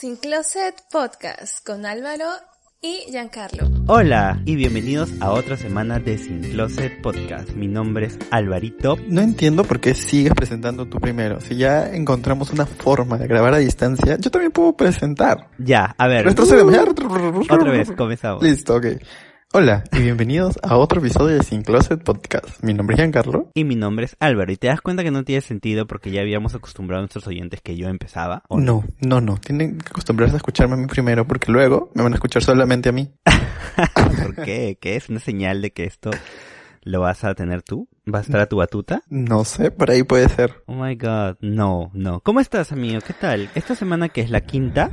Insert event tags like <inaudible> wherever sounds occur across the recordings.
Sin Closet Podcast con Álvaro y Giancarlo. Hola y bienvenidos a otra semana de Sin Closet Podcast. Mi nombre es Alvarito. No entiendo por qué sigues presentando tú primero. Si ya encontramos una forma de grabar a distancia, yo también puedo presentar. Ya, a ver. Retrocedemos. ya. Otra vez, comenzamos. Listo, ok. Hola y bienvenidos a otro episodio de Sin Closet Podcast. Mi nombre es Giancarlo. Y mi nombre es Álvaro. Y te das cuenta que no tiene sentido porque ya habíamos acostumbrado a nuestros oyentes que yo empezaba. ¿o No, no, no. Tienen que acostumbrarse a escucharme a mí primero porque luego me van a escuchar solamente a mí. <laughs> ¿Por qué? ¿Qué es una señal de que esto lo vas a tener tú? ¿Va a estar a tu batuta? No sé, por ahí puede ser. Oh my god, no, no. ¿Cómo estás, amigo? ¿Qué tal? Esta semana que es la quinta,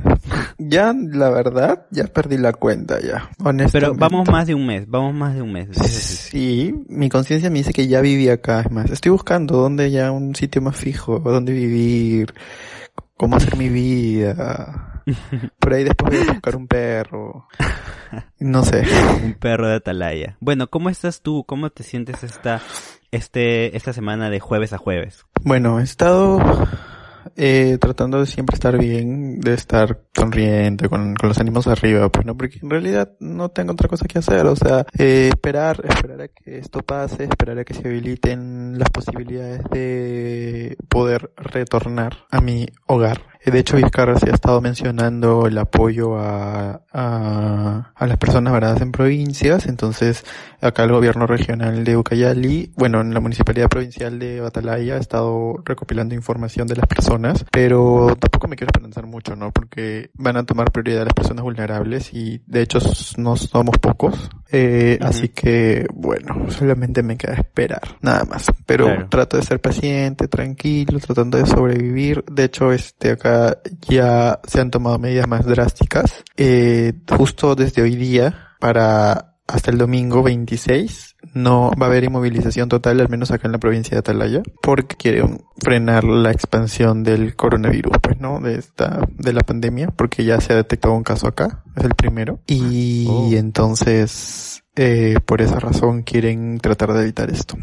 Ya, la verdad, ya perdí la cuenta ya. Honestamente. pero vamos más de un mes, vamos más de un mes. Sí, mi conciencia me dice que ya viví acá, es más. Estoy buscando dónde ya un sitio más fijo, dónde vivir, cómo hacer mi vida. <laughs> Por ahí después voy a buscar un perro. No sé. <laughs> Un perro de atalaya. Bueno, ¿cómo estás tú? ¿Cómo te sientes esta, este, esta semana de jueves a jueves? Bueno, he estado eh, tratando de siempre estar bien, de estar sonriente, con, con los ánimos arriba, pues no, porque en realidad no tengo otra cosa que hacer, o sea, eh, esperar, esperar a que esto pase, esperar a que se habiliten las posibilidades de poder retornar a mi hogar. Eh, De hecho, Vizcarra se ha estado mencionando el apoyo a, a, a las personas varadas en provincias, entonces acá el gobierno regional de Ucayali, bueno, en la municipalidad provincial de Batalaya ha estado recopilando información de las personas, pero tampoco me quiero esperanzar mucho, ¿no? Porque van a tomar prioridad las personas vulnerables y de hecho no somos pocos, eh, Ujú. así que bueno, solamente me queda esperar, nada más. Pero Claro. trato de ser paciente, tranquilo, tratando de sobrevivir. De hecho, este acá ya se han tomado medidas más drásticas. Eh, justo desde hoy día para hasta el domingo 26 no va a haber inmovilización total, al menos acá en la provincia de Atalaya, porque quieren frenar la expansión del coronavirus, pues, ¿no? De esta, de la pandemia, porque ya se ha detectado un caso acá, es el primero. Y Oh. entonces, eh, por esa razón quieren tratar de evitar esto.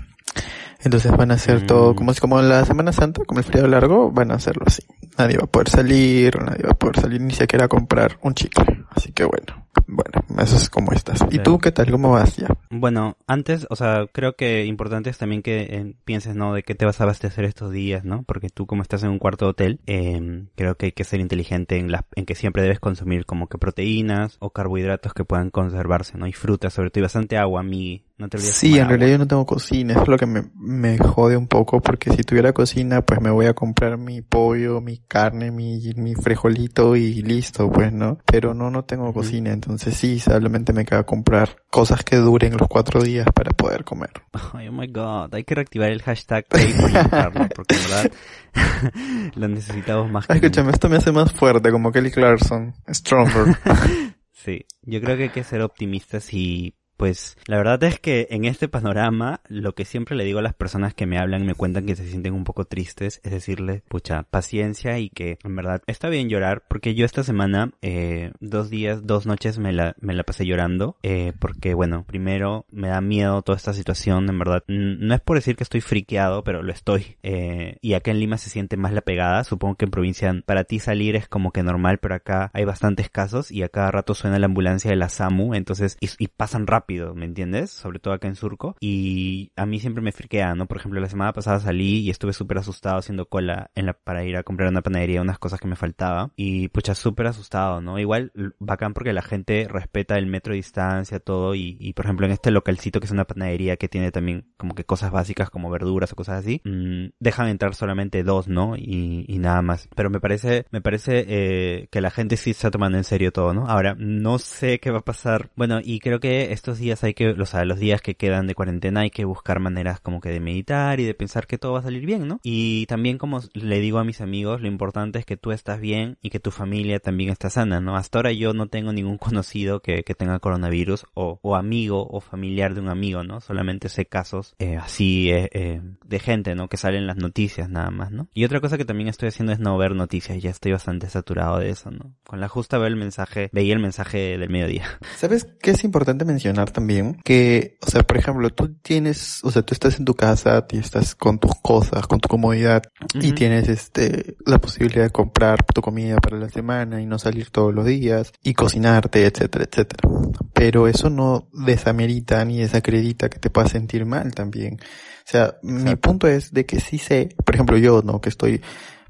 Entonces van a hacer todo, Mm. como es como la Semana Santa, como el feriado largo, van a hacerlo así. Nadie va a poder salir, nadie va a poder salir ni siquiera a comprar un chicle. Así que bueno, bueno, eso es como estás. ¿Y Claro. tú qué tal? ¿Cómo vas ya? Bueno, antes, o sea, creo que importante es también que eh, pienses, ¿no? De qué te vas a abastecer estos días, ¿no? Porque tú como estás en un cuarto de hotel, eh, creo que hay que ser inteligente en, las en que siempre debes consumir como que proteínas o carbohidratos que puedan conservarse, ¿no? Y frutas, sobre todo, y bastante agua, mi, no te olvides Sí, en agua. realidad yo no tengo cocina, eso es lo que me, me jode un poco, porque si tuviera cocina, pues me voy a comprar mi pollo, mi carne, mi, mi frijolito y listo, pues, ¿no? Pero no, no tengo cocina, entonces sí, solamente me queda comprar cosas que duren los cuatro días para poder comer. Ay, oh my god, hay que reactivar el hashtag Giancarlo, <laughs> porque en verdad <laughs> lo necesitamos más que escúchame, esto me hace más fuerte, como Kelly Clarkson, stronger. <laughs> Sí, yo creo que hay que ser optimistas y pues la verdad es que en este panorama lo que siempre le digo a las personas que me hablan y me cuentan que se sienten un poco tristes es decirles, pucha, paciencia y que en verdad está bien llorar porque yo esta semana, eh, dos días, dos noches me la, me la pasé llorando eh, porque bueno, primero me da miedo toda esta situación, en verdad, no es por decir que estoy friqueado, pero lo estoy eh, y acá en Lima se siente más la pegada, supongo que en provincia para ti salir es como que normal, pero acá hay bastantes casos y a cada rato suena la ambulancia de la SAMU, entonces, y, y pasan rápido, ¿me entiendes? Sobre todo acá en Surco. Y a mí siempre me friquea, ¿no? Por ejemplo, la semana pasada salí y estuve súper asustado haciendo cola en la, para ir a comprar una panadería unas cosas que me faltaba. Y pucha, súper asustado, ¿no? Igual bacán porque la gente respeta el metro de distancia, todo. Y, y por ejemplo, en este localcito que es una panadería que tiene también como que cosas básicas como verduras o cosas así, mm, dejan entrar solamente dos, ¿no? Y, y nada más. Pero me parece, me parece eh, que la gente sí está tomando en serio todo, ¿no? Ahora, no sé qué va a pasar. Bueno, y creo que días hay que, o sea, los días que quedan de cuarentena hay que buscar maneras como que de meditar y de pensar que todo va a salir bien, ¿no? Y también como le digo a mis amigos, lo importante es que tú estás bien y que tu familia también está sana, ¿no? Hasta ahora yo no tengo ningún <laughs> conocido que, que tenga coronavirus o, o amigo o familiar de un amigo, ¿no? Solamente sé casos eh, así eh, eh, de gente, ¿no? Que salen en las noticias nada más, ¿no? Y otra cosa que también estoy haciendo es no ver noticias, ya estoy bastante saturado de eso, ¿no? Con la justa veo el mensaje, veía el mensaje del mediodía. ¿Sabes qué es importante mencionar mencionar también que, o sea, por ejemplo, tú tienes, o sea, tú estás en tu casa, y estás con tus cosas, con tu comodidad y tienes este la posibilidad de comprar tu comida para la semana y no salir todos los días y cocinarte, etcétera, etcétera. Pero eso no desamerita ni desacredita que te puedas sentir mal también. O sea, mi punto es de que sí sé, por ejemplo, yo, ¿no? Que estoy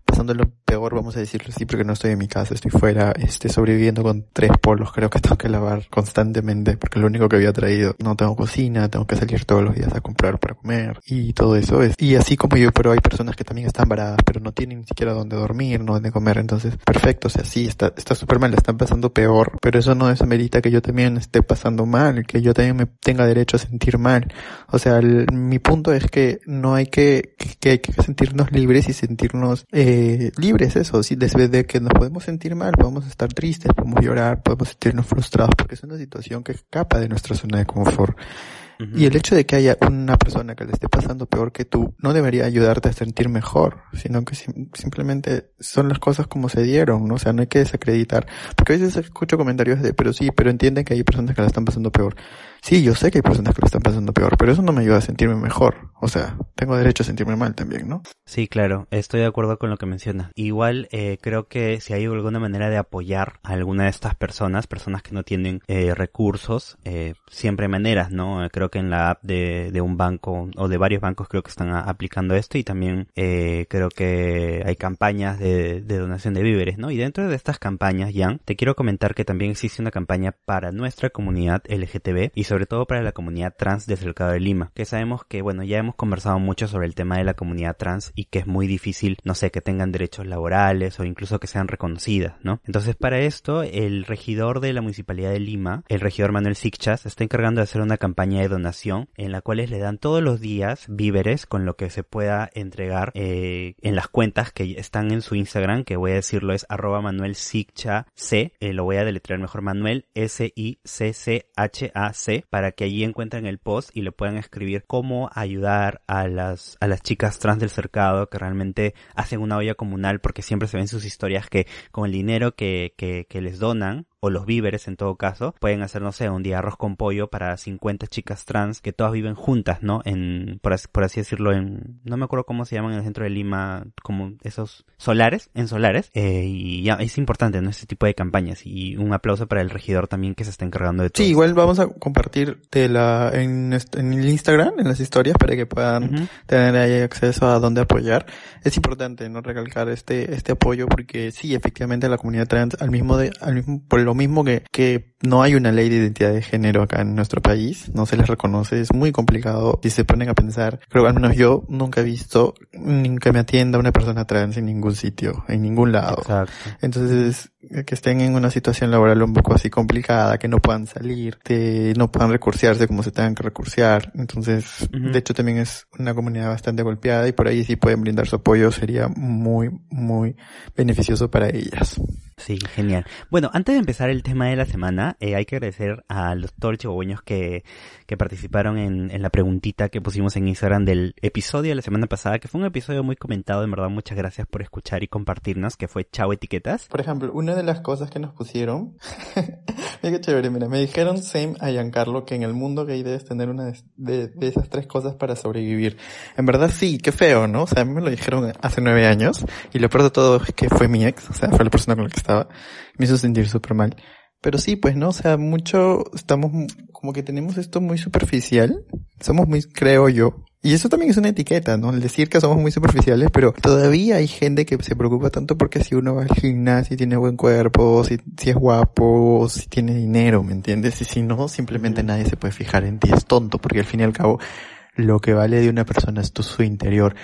pasando lo peor, vamos a decirlo así, porque no estoy en mi casa, estoy fuera, este, sobreviviendo con tres polos, creo que tengo que lavar constantemente, porque es lo único que había traído. No tengo cocina, tengo que salir todos los días a comprar para comer, y todo eso es. Y así como yo, pero hay personas que también están varadas, pero no tienen ni siquiera dónde dormir, no dónde comer, entonces, perfecto, o sea, sí, está, está súper mal, están pasando peor, pero eso no desamerita que yo también esté pasando mal, que yo también me tenga derecho a sentir mal. O sea, mi punto es que no hay que, que, hay que sentirnos libres y sentirnos, eh, eh, libres, eso, sí, desde que nos podemos sentir mal, podemos estar tristes, podemos llorar, podemos sentirnos frustrados, porque es una situación que escapa de nuestra zona de confort. Y el hecho de que haya una persona que le esté pasando peor que tú no debería ayudarte a sentir mejor, sino que simplemente son las cosas como se dieron, ¿no? O sea, no hay que desacreditar. Porque a veces escucho comentarios de, pero sí, pero entienden que hay personas que la están pasando peor. Sí, yo sé que hay personas que lo están pasando peor, pero eso no me ayuda a sentirme mejor. O sea, tengo derecho a sentirme mal también, ¿no? Sí, claro, estoy de acuerdo con lo que menciona. Igual eh, creo que si hay alguna manera de apoyar a alguna de estas personas, personas que no tienen eh, recursos, eh, siempre hay maneras, ¿no? Creo que en la app de, un banco o de varios bancos creo que están aplicando esto y también eh, creo que hay campañas de, de, donación de víveres, ¿no? Y dentro de estas campañas, Jan, te quiero comentar que también existe una campaña para nuestra comunidad LGTB y sobre todo para la comunidad trans del Cercado de Lima, que sabemos que, bueno, ya hemos conversado mucho sobre el tema de la comunidad trans y que es muy difícil, no sé, que tengan derechos laborales o incluso que sean reconocidas, ¿no? Entonces, para esto, el regidor de la Municipalidad de Lima, el regidor Manuel Sicchas, está encargando de hacer una campaña de donación en la cual le dan todos los días víveres con lo que se pueda entregar eh, en las cuentas que están en su Instagram, que voy a decirlo es arroba Manuel C, eh, lo voy a deletrear mejor Manuel S-I-C-C-H-A-C, para que allí encuentren el post y le puedan escribir cómo ayudar a las, a las chicas trans del cercado que realmente hacen una olla comunal porque siempre se ven sus historias que con el dinero que, que, que les donan o los víveres en todo caso, pueden hacer, no sé, un día arroz con pollo para 50 chicas trans que todas viven juntas, ¿no? En, por así, por así decirlo, en, no me acuerdo cómo se llaman en el centro de Lima, como esos solares, en solares, eh, y ya, es importante, ¿no? Este tipo de campañas, y un aplauso para el regidor también que se está encargando de todo. Sí, igual vamos a compartir de la, en, en el Instagram, en las historias, para que puedan tener ahí acceso a dónde apoyar. Es importante, ¿no? Recalcar este, este apoyo, porque sí, efectivamente la comunidad trans, al mismo de, al mismo, por lo mismo que, que no hay una ley de identidad de género acá en nuestro país, no se les reconoce, es muy complicado. Si se ponen a pensar, creo que al menos yo nunca he visto que me atienda una persona trans en ningún sitio, en ningún lado. Entonces, que estén en una situación laboral un poco así complicada, que no puedan salir, que no puedan recursearse como se tengan que recursear. Entonces, de hecho también es una comunidad bastante golpeada y por ahí si pueden brindar su apoyo sería muy, muy beneficioso para ellas. Sí, genial. Bueno, antes de empezar el tema de la semana, eh, hay que agradecer a los todos los que, que participaron en, en, la preguntita que pusimos en Instagram del episodio de la semana pasada, que fue un episodio muy comentado, en verdad, muchas gracias por escuchar y compartirnos, que fue Chao Etiquetas. Por ejemplo, una de las cosas que nos pusieron, <laughs> mira qué chévere, mira, me dijeron same a Giancarlo que en el mundo gay debes tener una de, de, esas tres cosas para sobrevivir. En verdad sí, qué feo, ¿no? O sea, a mí me lo dijeron hace nueve años, y lo peor de todo es que fue mi ex, o sea, fue la persona con la que estaba, me hizo sentir súper mal. Pero sí, pues no, o sea, mucho, estamos como que tenemos esto muy superficial, somos muy, creo yo, y eso también es una etiqueta, ¿no? El decir que somos muy superficiales, pero todavía hay gente que se preocupa tanto porque si uno va al gimnasio y tiene buen cuerpo, si, si es guapo, si tiene dinero, ¿me entiendes? Y si no, simplemente nadie se puede fijar en ti, es tonto, porque al fin y al cabo, lo que vale de una persona es tu su interior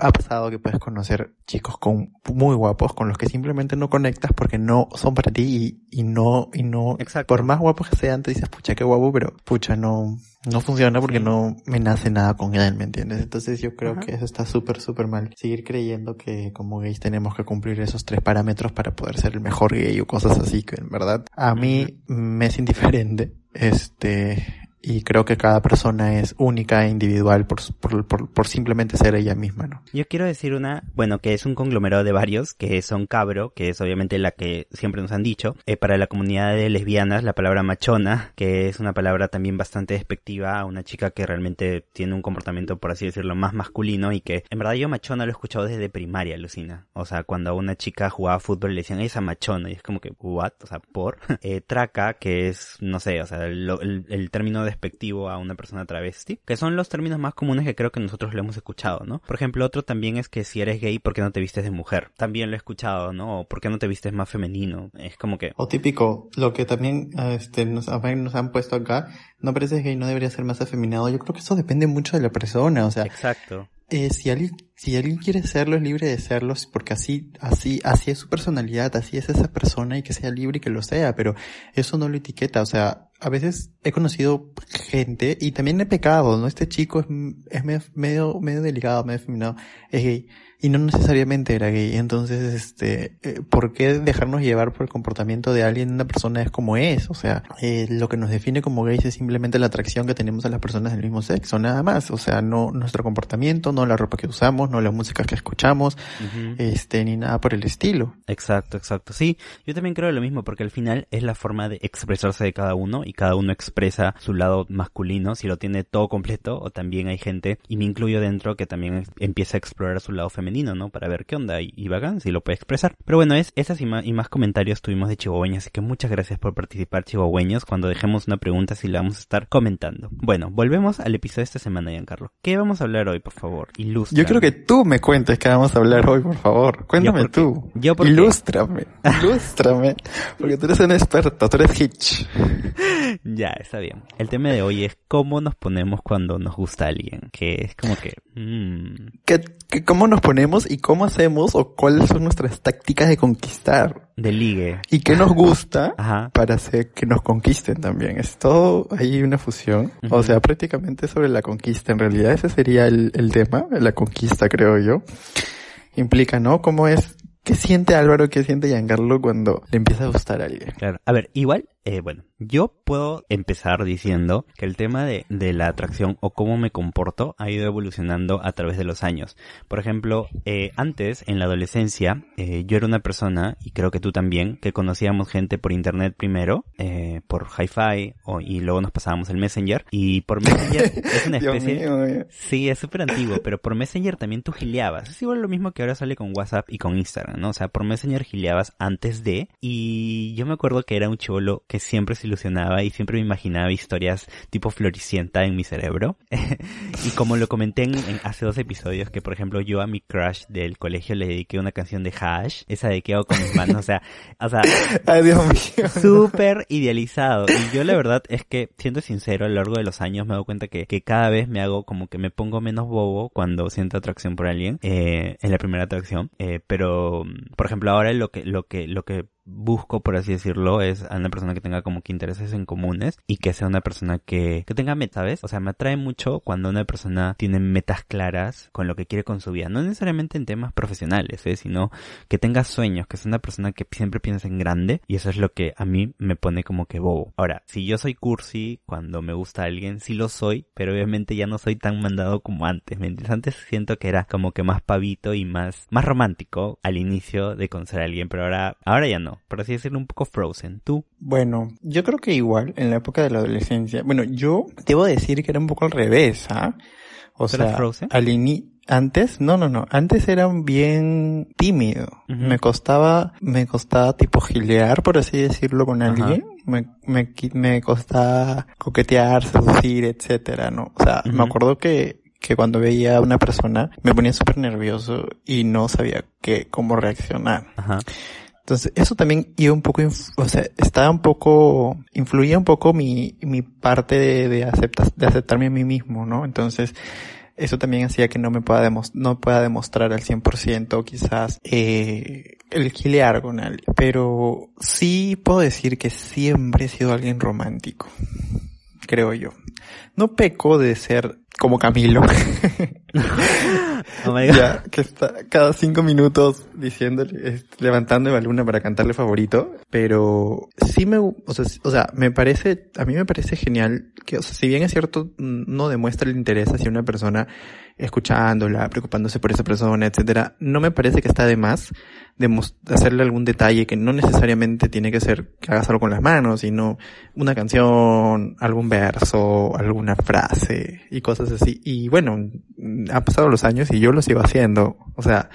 ha pasado que puedes conocer chicos con muy guapos con los que simplemente no conectas porque no son para ti y, no y no Exacto. por más guapos que sean te dices pucha qué guapo pero pucha no no funciona porque no me nace nada con él me entiendes entonces yo creo que eso está súper súper mal. Seguir creyendo que como gays tenemos que cumplir esos tres parámetros para poder ser el mejor gay o cosas así que en verdad a mí me es indiferente este y creo que cada persona es única e individual por, por, por, simplemente ser ella misma, ¿no? Yo quiero decir una, bueno, que es un conglomerado de varios, que son cabro, que es obviamente la que siempre nos han dicho, eh, para la comunidad de lesbianas la palabra machona, que es una palabra también bastante despectiva a una chica que realmente tiene un comportamiento, por así decirlo, más masculino y que en verdad yo machona lo he escuchado desde primaria, Lucina. O sea, cuando una chica jugaba fútbol le decían esa machona y es como que, what? O sea, por. <laughs> eh, traca, que es, no sé, o sea, el, el, el término despectivo a una persona travesti, que son los términos más comunes que creo que nosotros lo hemos escuchado, ¿no? Por ejemplo, otro también es que si eres gay, ¿por qué no te vistes de mujer? También lo he escuchado, ¿no? O ¿por qué no te vistes más femenino? Es como que... O típico, lo que también este, nos, nos han puesto acá, no pareces gay, no debería ser más afeminado. Yo creo que eso depende mucho de la persona, o sea... Exacto. Eh, si alguien, si alguien quiere serlo, es libre de serlo, porque así, así, así es su personalidad, así es esa persona y que sea libre y que lo sea, pero eso no lo etiqueta, o sea, a veces he conocido gente y también he pecado, ¿no? Este chico es, es medio, medio delicado, medio feminado, es gay y no necesariamente era gay. Entonces, este, eh, ¿por qué dejarnos llevar por el comportamiento de alguien? Una persona es como es. O sea, eh, lo que nos define como gays es simplemente la atracción que tenemos a las personas del mismo sexo, nada más. O sea, no nuestro comportamiento, no la ropa que usamos, no la música que escuchamos, uh -huh. este, ni nada por el estilo. Exacto, exacto. Sí, yo también creo lo mismo porque al final es la forma de expresarse de cada uno y cada uno expresa su lado masculino, si lo tiene todo completo, o también hay gente, y me incluyo dentro, que también empieza a explorar su lado femenino ¿no? Para ver qué onda y, y bacán, si lo puede expresar. Pero bueno, es esas y más, y más comentarios tuvimos de chihuahueños, así que muchas gracias por participar chihuahueños. Cuando dejemos una pregunta, si la vamos a estar comentando. Bueno, volvemos al episodio de esta semana, Giancarlo. ¿Qué vamos a hablar hoy, por favor? Ilustra. Yo creo que tú me cuentes qué vamos a hablar hoy, por favor. Cuéntame ¿Yo tú. ¿Yo por Ilústrame. <laughs> Ilústrame. Porque tú eres un experto, tú eres Hitch. <laughs> ya, está bien. El tema de hoy es cómo nos ponemos cuando nos gusta alguien. Que es como que... Mmm... ¿Qué, qué, ¿Cómo nos ponemos y cómo hacemos o cuáles son nuestras tácticas de conquistar? De ligue. ¿Y qué nos gusta <laughs> Ajá. para hacer que nos conquisten también? Es todo ahí una fusión. Ujú. O sea, prácticamente sobre la conquista. En realidad ese sería el, el tema, la conquista creo yo. Implica, ¿no? ¿Cómo es ¿Qué siente Álvaro, qué siente Giancarlo cuando le empieza a gustar a alguien? Claro. A ver, igual, eh, bueno, yo puedo empezar diciendo que el tema de, de la atracción o cómo me comporto ha ido evolucionando a través de los años. Por ejemplo, eh, antes, en la adolescencia, eh, yo era una persona, y creo que tú también, que conocíamos gente por internet primero, eh, por hi-fi, y luego nos pasábamos el Messenger, y por Messenger <laughs> es una Dios especie... mío, mío. Sí, es súper antiguo, pero por Messenger también tú gileabas. Es igual lo mismo que ahora sale con WhatsApp y con Instagram, ¿no? O sea, por Messenger gileabas antes de, y yo me acuerdo que era un chivolo que siempre se ilusionaba y siempre me imaginaba historias tipo floricienta en mi cerebro. <laughs> y como lo comenté en, en hace dos episodios, que por ejemplo yo a mi crush del colegio le dediqué una canción de Hash, esa de que hago con mis manos, o sea, o sea, <laughs> súper idealizado. Y yo la verdad es que, siendo sincero, a lo largo de los años me dado cuenta que, que cada vez me hago como que me pongo menos bobo cuando siento atracción por alguien, eh, en la primera atracción. Eh, pero, por ejemplo, ahora lo que, lo que, lo que busco, por así decirlo, es a una persona que tenga como que intereses en comunes y que sea una persona que, que tenga metas, ¿sabes? O sea, me atrae mucho cuando una persona tiene metas claras con lo que quiere con su vida. No necesariamente en temas profesionales, ¿eh? Sino que tenga sueños, que sea una persona que siempre piensa en grande y eso es lo que a mí me pone como que bobo. Ahora, si yo soy cursi cuando me gusta alguien, sí lo soy, pero obviamente ya no soy tan mandado como antes, ¿me? Antes siento que era como que más pavito y más, más romántico al inicio de conocer a alguien, pero ahora, ahora ya no por así decirlo, un poco frozen. ¿Tú? Bueno, yo creo que igual, en la época de la adolescencia, bueno, yo debo decir que era un poco al revés, ¿ah? O ¿Tú eras sea, frozen? al ini antes, no, no, no, antes era un bien tímido. Me costaba, me costaba tipo gilear, por así decirlo, con alguien. Me, me, me costaba coquetear, seducir, etcétera, ¿no? O sea, me acuerdo que, que cuando veía a una persona me ponía súper nervioso y no sabía qué, cómo reaccionar. Ajá. Entonces, eso también iba un poco, o sea, estaba un poco, influía un poco mi, mi parte de, de, acepta- de aceptarme a mí mismo, ¿no? Entonces, eso también hacía que no me pueda no pueda demostrar al 100% quizás, eh, el gilear con alguien. Pero sí puedo decir que siempre he sido alguien romántico. creo yo. No peco de ser como Camilo. <laughs> <laughs> Oh my God. ya, que está cada cinco minutos diciéndole, es- levantándome a Luna para cantarle favorito, pero sí me, o sea, o sea, me parece, a mí me parece genial que, o sea, si bien es cierto, no demuestra el interés hacia una persona escuchándola, preocupándose por esa persona, etcétera, no me parece que está de más demos- hacerle algún detalle que no necesariamente tiene que ser que hagas algo con las manos, sino una canción, algún verso, alguna frase y cosas así. Y bueno, mm, han pasado los años y yo lo sigo haciendo. O sea,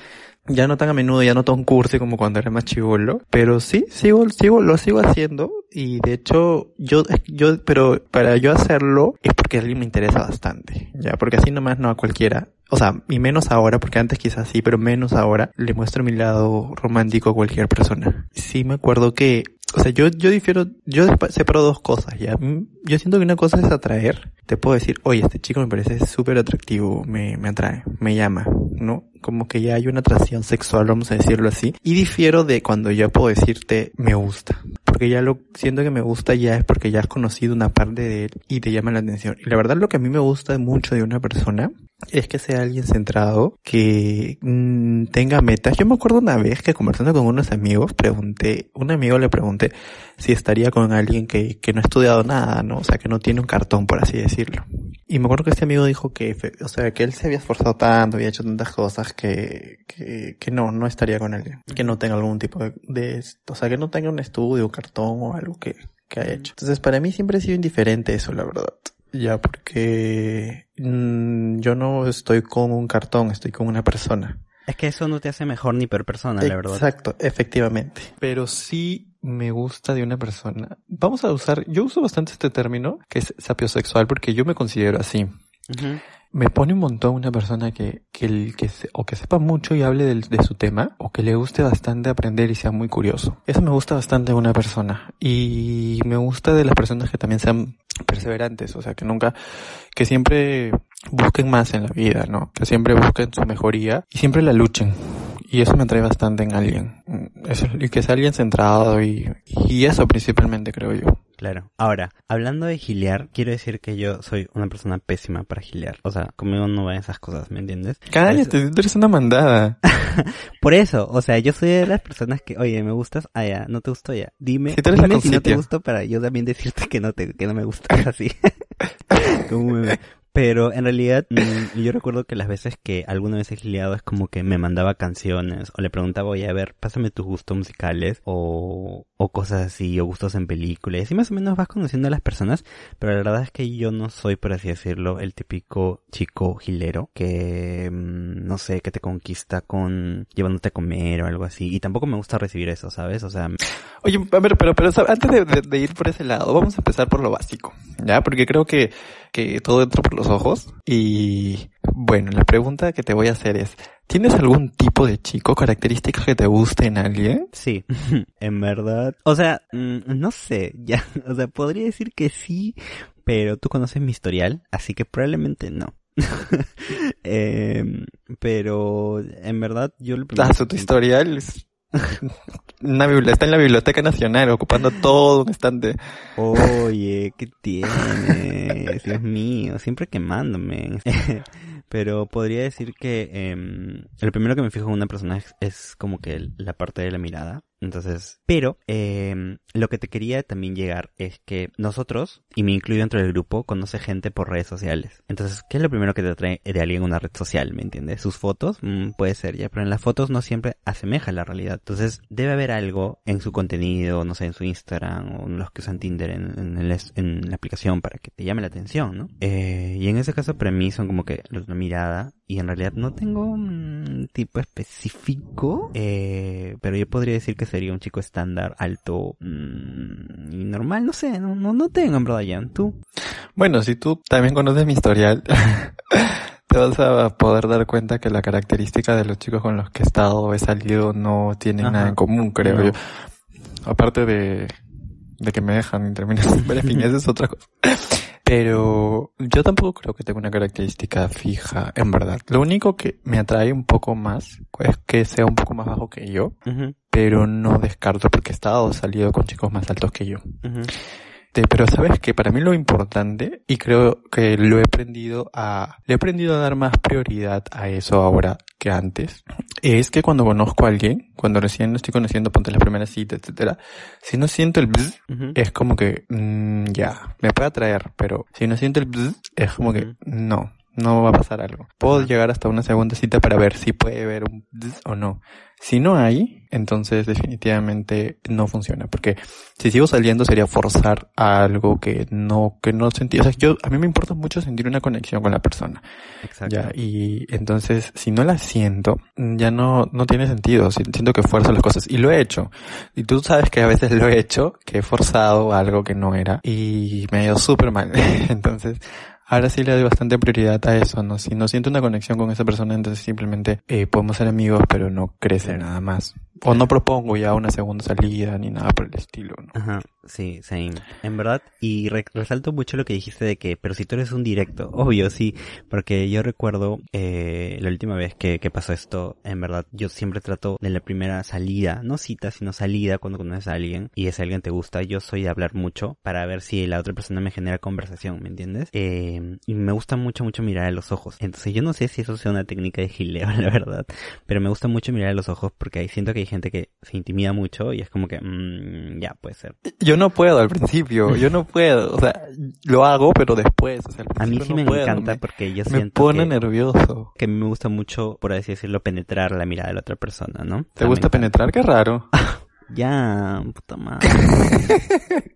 ya no tan a menudo, ya no tan cursi como cuando era más chivolo, pero sí, sigo, sigo, lo sigo haciendo y de hecho yo, yo, pero para yo hacerlo es porque alguien me interesa bastante, ya, porque así nomás no a cualquiera. O sea, y menos ahora, porque antes quizás sí, pero menos ahora, le muestro mi lado romántico a cualquier persona. Sí me acuerdo que, o sea, yo, yo difiero, yo sepa- separo dos cosas, ya. Mm, Yo siento que una cosa es atraer. Te puedo decir, oye, este chico me parece súper atractivo, me, me atrae, me llama, ¿no? Como que ya hay una atracción sexual, vamos a decirlo así. Y difiero de cuando yo puedo decirte, me gusta. Porque ya lo, siento que me gusta ya es porque ya has conocido una parte de él y te llama la atención. Y la verdad lo que a mí me gusta mucho de una persona es que sea alguien centrado, que mm, tenga metas. Yo me acuerdo una vez que conversando con unos amigos, pregunté, un amigo le pregunté si estaría con alguien que, que no ha estudiado nada, ¿no? O sea, que no tiene un cartón, por así decirlo. Y me acuerdo que este amigo dijo que, o sea, que él se había esforzado tanto, había hecho tantas cosas que, que, que no, no estaría con alguien. Que no tenga algún tipo de, de, o sea, que no tenga un estudio, cartón o algo que, que haya hecho. Entonces, para mí siempre ha sido indiferente eso, la verdad. Ya, porque mm, yo no estoy con un cartón, estoy con una persona. Es que eso no te hace mejor ni peor persona, la verdad. Exacto, efectivamente. Pero sí me gusta de una persona. Vamos a usar, yo uso bastante este término, que es sapiosexual, porque yo me considero así. Me pone un montón una persona que, que, el- que se- o que sepa mucho y hable del- de su tema, o que le guste bastante aprender y sea muy curioso. Eso me gusta bastante de una persona. Y me gusta de las personas que también sean perseverantes, o sea, que nunca, que siempre busquen más en la vida, ¿no? Que siempre busquen su mejoría y siempre la luchen. Y eso me atrae bastante en alguien. Mm, Eso, y que sea alguien centrado y, y eso principalmente creo yo. Claro. Ahora, hablando de gilear, quiero decir que yo soy una persona pésima para gilear. O sea, conmigo no van esas cosas, ¿me entiendes? Cállate, tú eres una mandada. <laughs> Por eso, o sea, yo soy de las personas que, oye, ¿me gustas? Ah, ya, ¿no te gustó ya? Dime, Si dime si no te gustó para yo también decirte que no te, que no me gusta, <laughs> así. <laughs> Como. Pero en realidad, mm, yo recuerdo que las veces que alguna vez he es como que me mandaba canciones, o le preguntaba, oye, a ver, pásame tus gustos musicales, o, o cosas así, o gustos en películas, y más o menos vas conociendo a las personas, pero la verdad es que yo no soy, por así decirlo, el típico chico gilero que, mm, no sé, que te conquista con llevándote a comer o algo así, y tampoco me gusta recibir eso, ¿sabes? O sea, Oye, a ver, pero, pero antes de, de- de ir por ese lado, vamos a empezar por lo básico, ¿ya? Porque creo que, que todo entra por los ojos. Y bueno, la pregunta que te voy a hacer es, ¿tienes algún tipo de chico, características que te guste en alguien? Sí, <laughs> en verdad. O sea, mm, no sé, ya, <laughs> o sea, podría decir que sí, pero tú conoces mi historial, así que probablemente no. <laughs> Em, pero en verdad yo le Ah, su tu historial es una está en la Biblioteca Nacional, ocupando todo un estante. Oye, ¿qué tienes? Dios mío, siempre quemándome. Pero podría decir que em, el primero que me fijo en una persona es, como que la parte de la mirada. Entonces, pero em, lo que te quería también llegar es que nosotros, y me incluyo dentro del grupo, conoce gente por redes sociales. Entonces, ¿qué es lo primero que te atrae de alguien en una red social? ¿Me entiendes? Sus fotos, Mm, puede ser ya, pero en las fotos no siempre asemeja la realidad. Entonces, debe haber algo en su contenido, no sé, en su Instagram o en los que usan Tinder en, en la aplicación para que te llame la atención, ¿no? Eh, y en ese caso para mí son como que la mirada y en realidad no tengo un tipo específico, eh, pero yo podría decir que sería un chico estándar, alto mm, y normal, no sé, no, no, no tengo en verdad, Jan, tú. Bueno, si tú también conoces mi historial, <laughs> te vas a poder dar cuenta que la característica de los chicos con los que he estado o he salido no tienen Ajá. nada en común, creo No. yo. Aparte de, de que me dejan fin, esa es otra cosa. Pero yo tampoco creo que tenga una característica fija, en verdad. Lo único que me atrae un poco más es que sea un poco más bajo que yo, pero no descarto porque he estado salido con chicos más altos que yo. Este, pero sabes que para mí lo importante, y creo que lo he aprendido a, le he aprendido a dar más prioridad a eso ahora que antes, es que cuando conozco a alguien, cuando recién lo estoy conociendo, ponte la primera cita, etcétera, si no siento el bzz, es como que, mm, ya, me puede atraer, pero si no siento el bzz, es como que, no, no va a pasar algo. Puedo llegar hasta una segunda cita para ver si puede haber un o no. Si no hay, entonces definitivamente no funciona, porque si sigo saliendo sería forzar a algo que no, que no sentí, o sea, yo, a mí me importa mucho sentir una conexión con la persona. Exacto. Ya, y entonces, si no la siento, ya no, no tiene sentido. Si- Siento que fuerzo las cosas. Y lo he hecho. Y tú sabes que a veces lo he hecho, que he forzado algo que no era. Y me ha ido súper mal. <laughs> entonces, ahora sí le doy bastante prioridad a eso, ¿no? Si no siento una conexión con esa persona, entonces simplemente eh, podemos ser amigos, pero no crece Claro. nada más. O no propongo ya una segunda salida, ni nada por el estilo, ¿no? Ajá, sí, same. En verdad, y re- resalto mucho lo que dijiste de que, pero si tú eres un directo, <laughs> obvio, sí, porque yo recuerdo eh, la última vez que, que pasó esto, en verdad, yo siempre trato de la primera salida, no cita, sino salida cuando conoces a alguien y ese alguien te gusta, yo soy de hablar mucho para ver si la otra persona me genera conversación, ¿me entiendes? Eh, y me gusta mucho, mucho mirar a los ojos. Entonces yo no sé si eso sea una técnica de gileo, <laughs> la verdad, pero me gusta mucho mirar a los ojos porque ahí siento que hay gente que se intimida mucho y es como que, mm, ya, puede ser. Yo no puedo al principio, yo no puedo, o sea, lo hago, pero después, o sea, al A mí sí no me puedo, encanta me- porque yo me siento pone que, nervioso. que a mí me gusta mucho, por así decirlo, penetrar la mirada de la otra persona, ¿no? ¿Te me gusta penetrar? Qué raro. <laughs> Ya, puta madre. <laughs>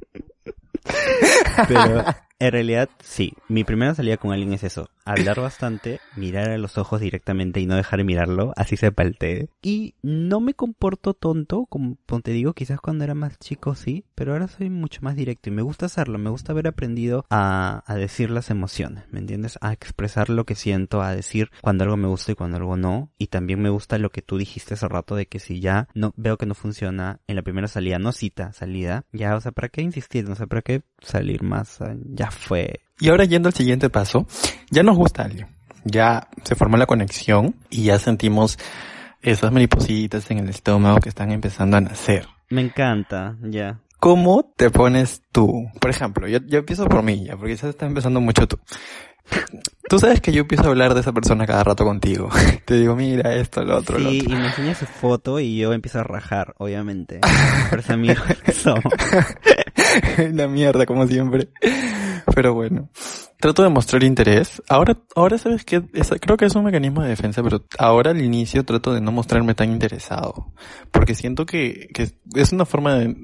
Pero en realidad, sí. Mi primera salida con alguien es eso. Hablar bastante, mirar a los ojos directamente y no dejar de mirarlo, así se paltee. Y no me comporto tonto, como te digo, quizás cuando era más chico sí, pero ahora soy mucho más directo y me gusta hacerlo. Me gusta haber aprendido a, a decir las emociones, ¿me entiendes? A expresar lo que siento, a decir cuando algo me gusta y cuando algo no. Y también me gusta lo que tú dijiste hace rato de que si ya no veo que no funciona en la primera salida, no cita, salida, ya, o sea, ¿para qué insistir? No sé, ¿para qué salir más? Ah, Ya fue. Y ahora yendo al siguiente paso, ya nos gusta alguien. Ya se formó la conexión y ya sentimos esas maripositas en el estómago que están empezando a nacer. Me encanta, ya. ¿Cómo te pones tú? Por ejemplo, yo, yo empiezo por mí ya, porque ya está empezando mucho tú. Tú sabes que yo empiezo a hablar de esa persona cada rato contigo. <laughs> Te digo, mira, esto, lo otro, lo Sí, otro. y me enseña su foto y yo empiezo a rajar, obviamente. Por ese amigo que somos. la mierda, como siempre. Pero bueno. Trato de mostrar interés. Ahora, ahora sabes que creo que es un mecanismo de defensa, pero ahora al inicio trato de no mostrarme tan interesado. Porque siento que, que es una forma de,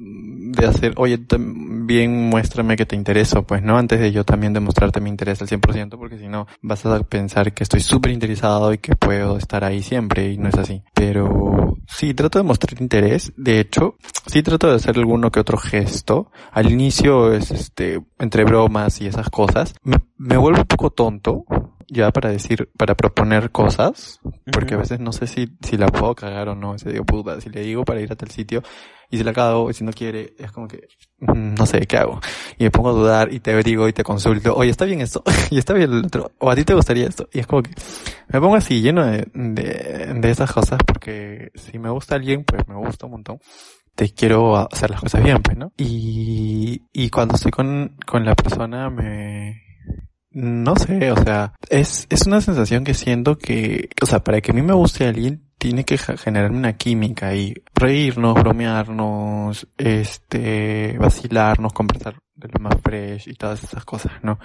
de hacer, oye, también muéstrame que te intereso, pues, ¿no? Antes de yo también demostrarte mi interés al 100%, porque si no, vas a pensar que estoy súper interesado y que puedo estar ahí siempre, y no es así. Pero sí, trato de mostrar interés. De hecho, sí trato de hacer alguno que otro gesto. Al inicio es, este, entre bromas y esas cosas. Me, me vuelvo un poco tonto. Ya para decir, para proponer cosas, porque a veces no sé si, si la puedo cagar o no, se digo, puta, si le digo para ir a tal sitio, y si la cago, y si no quiere, es como que, mm, no sé, ¿qué hago? Y me pongo a dudar, y te averiguo, y te consulto, oye, ¿está bien esto? <laughs> y está bien el otro, o a ti te gustaría esto, y es como que, me pongo así, lleno de, de, de esas cosas, porque si me gusta alguien, pues me gusta un montón te quiero hacer las cosas bien, pues, ¿no? Y, y cuando estoy con, con la persona me, no sé, o sea, es, es una sensación que siento que, o sea, para que a mí me guste alguien, tiene que generarme una química y reírnos, bromearnos, este, vacilarnos, conversar de lo más fresh y todas esas cosas, ¿no?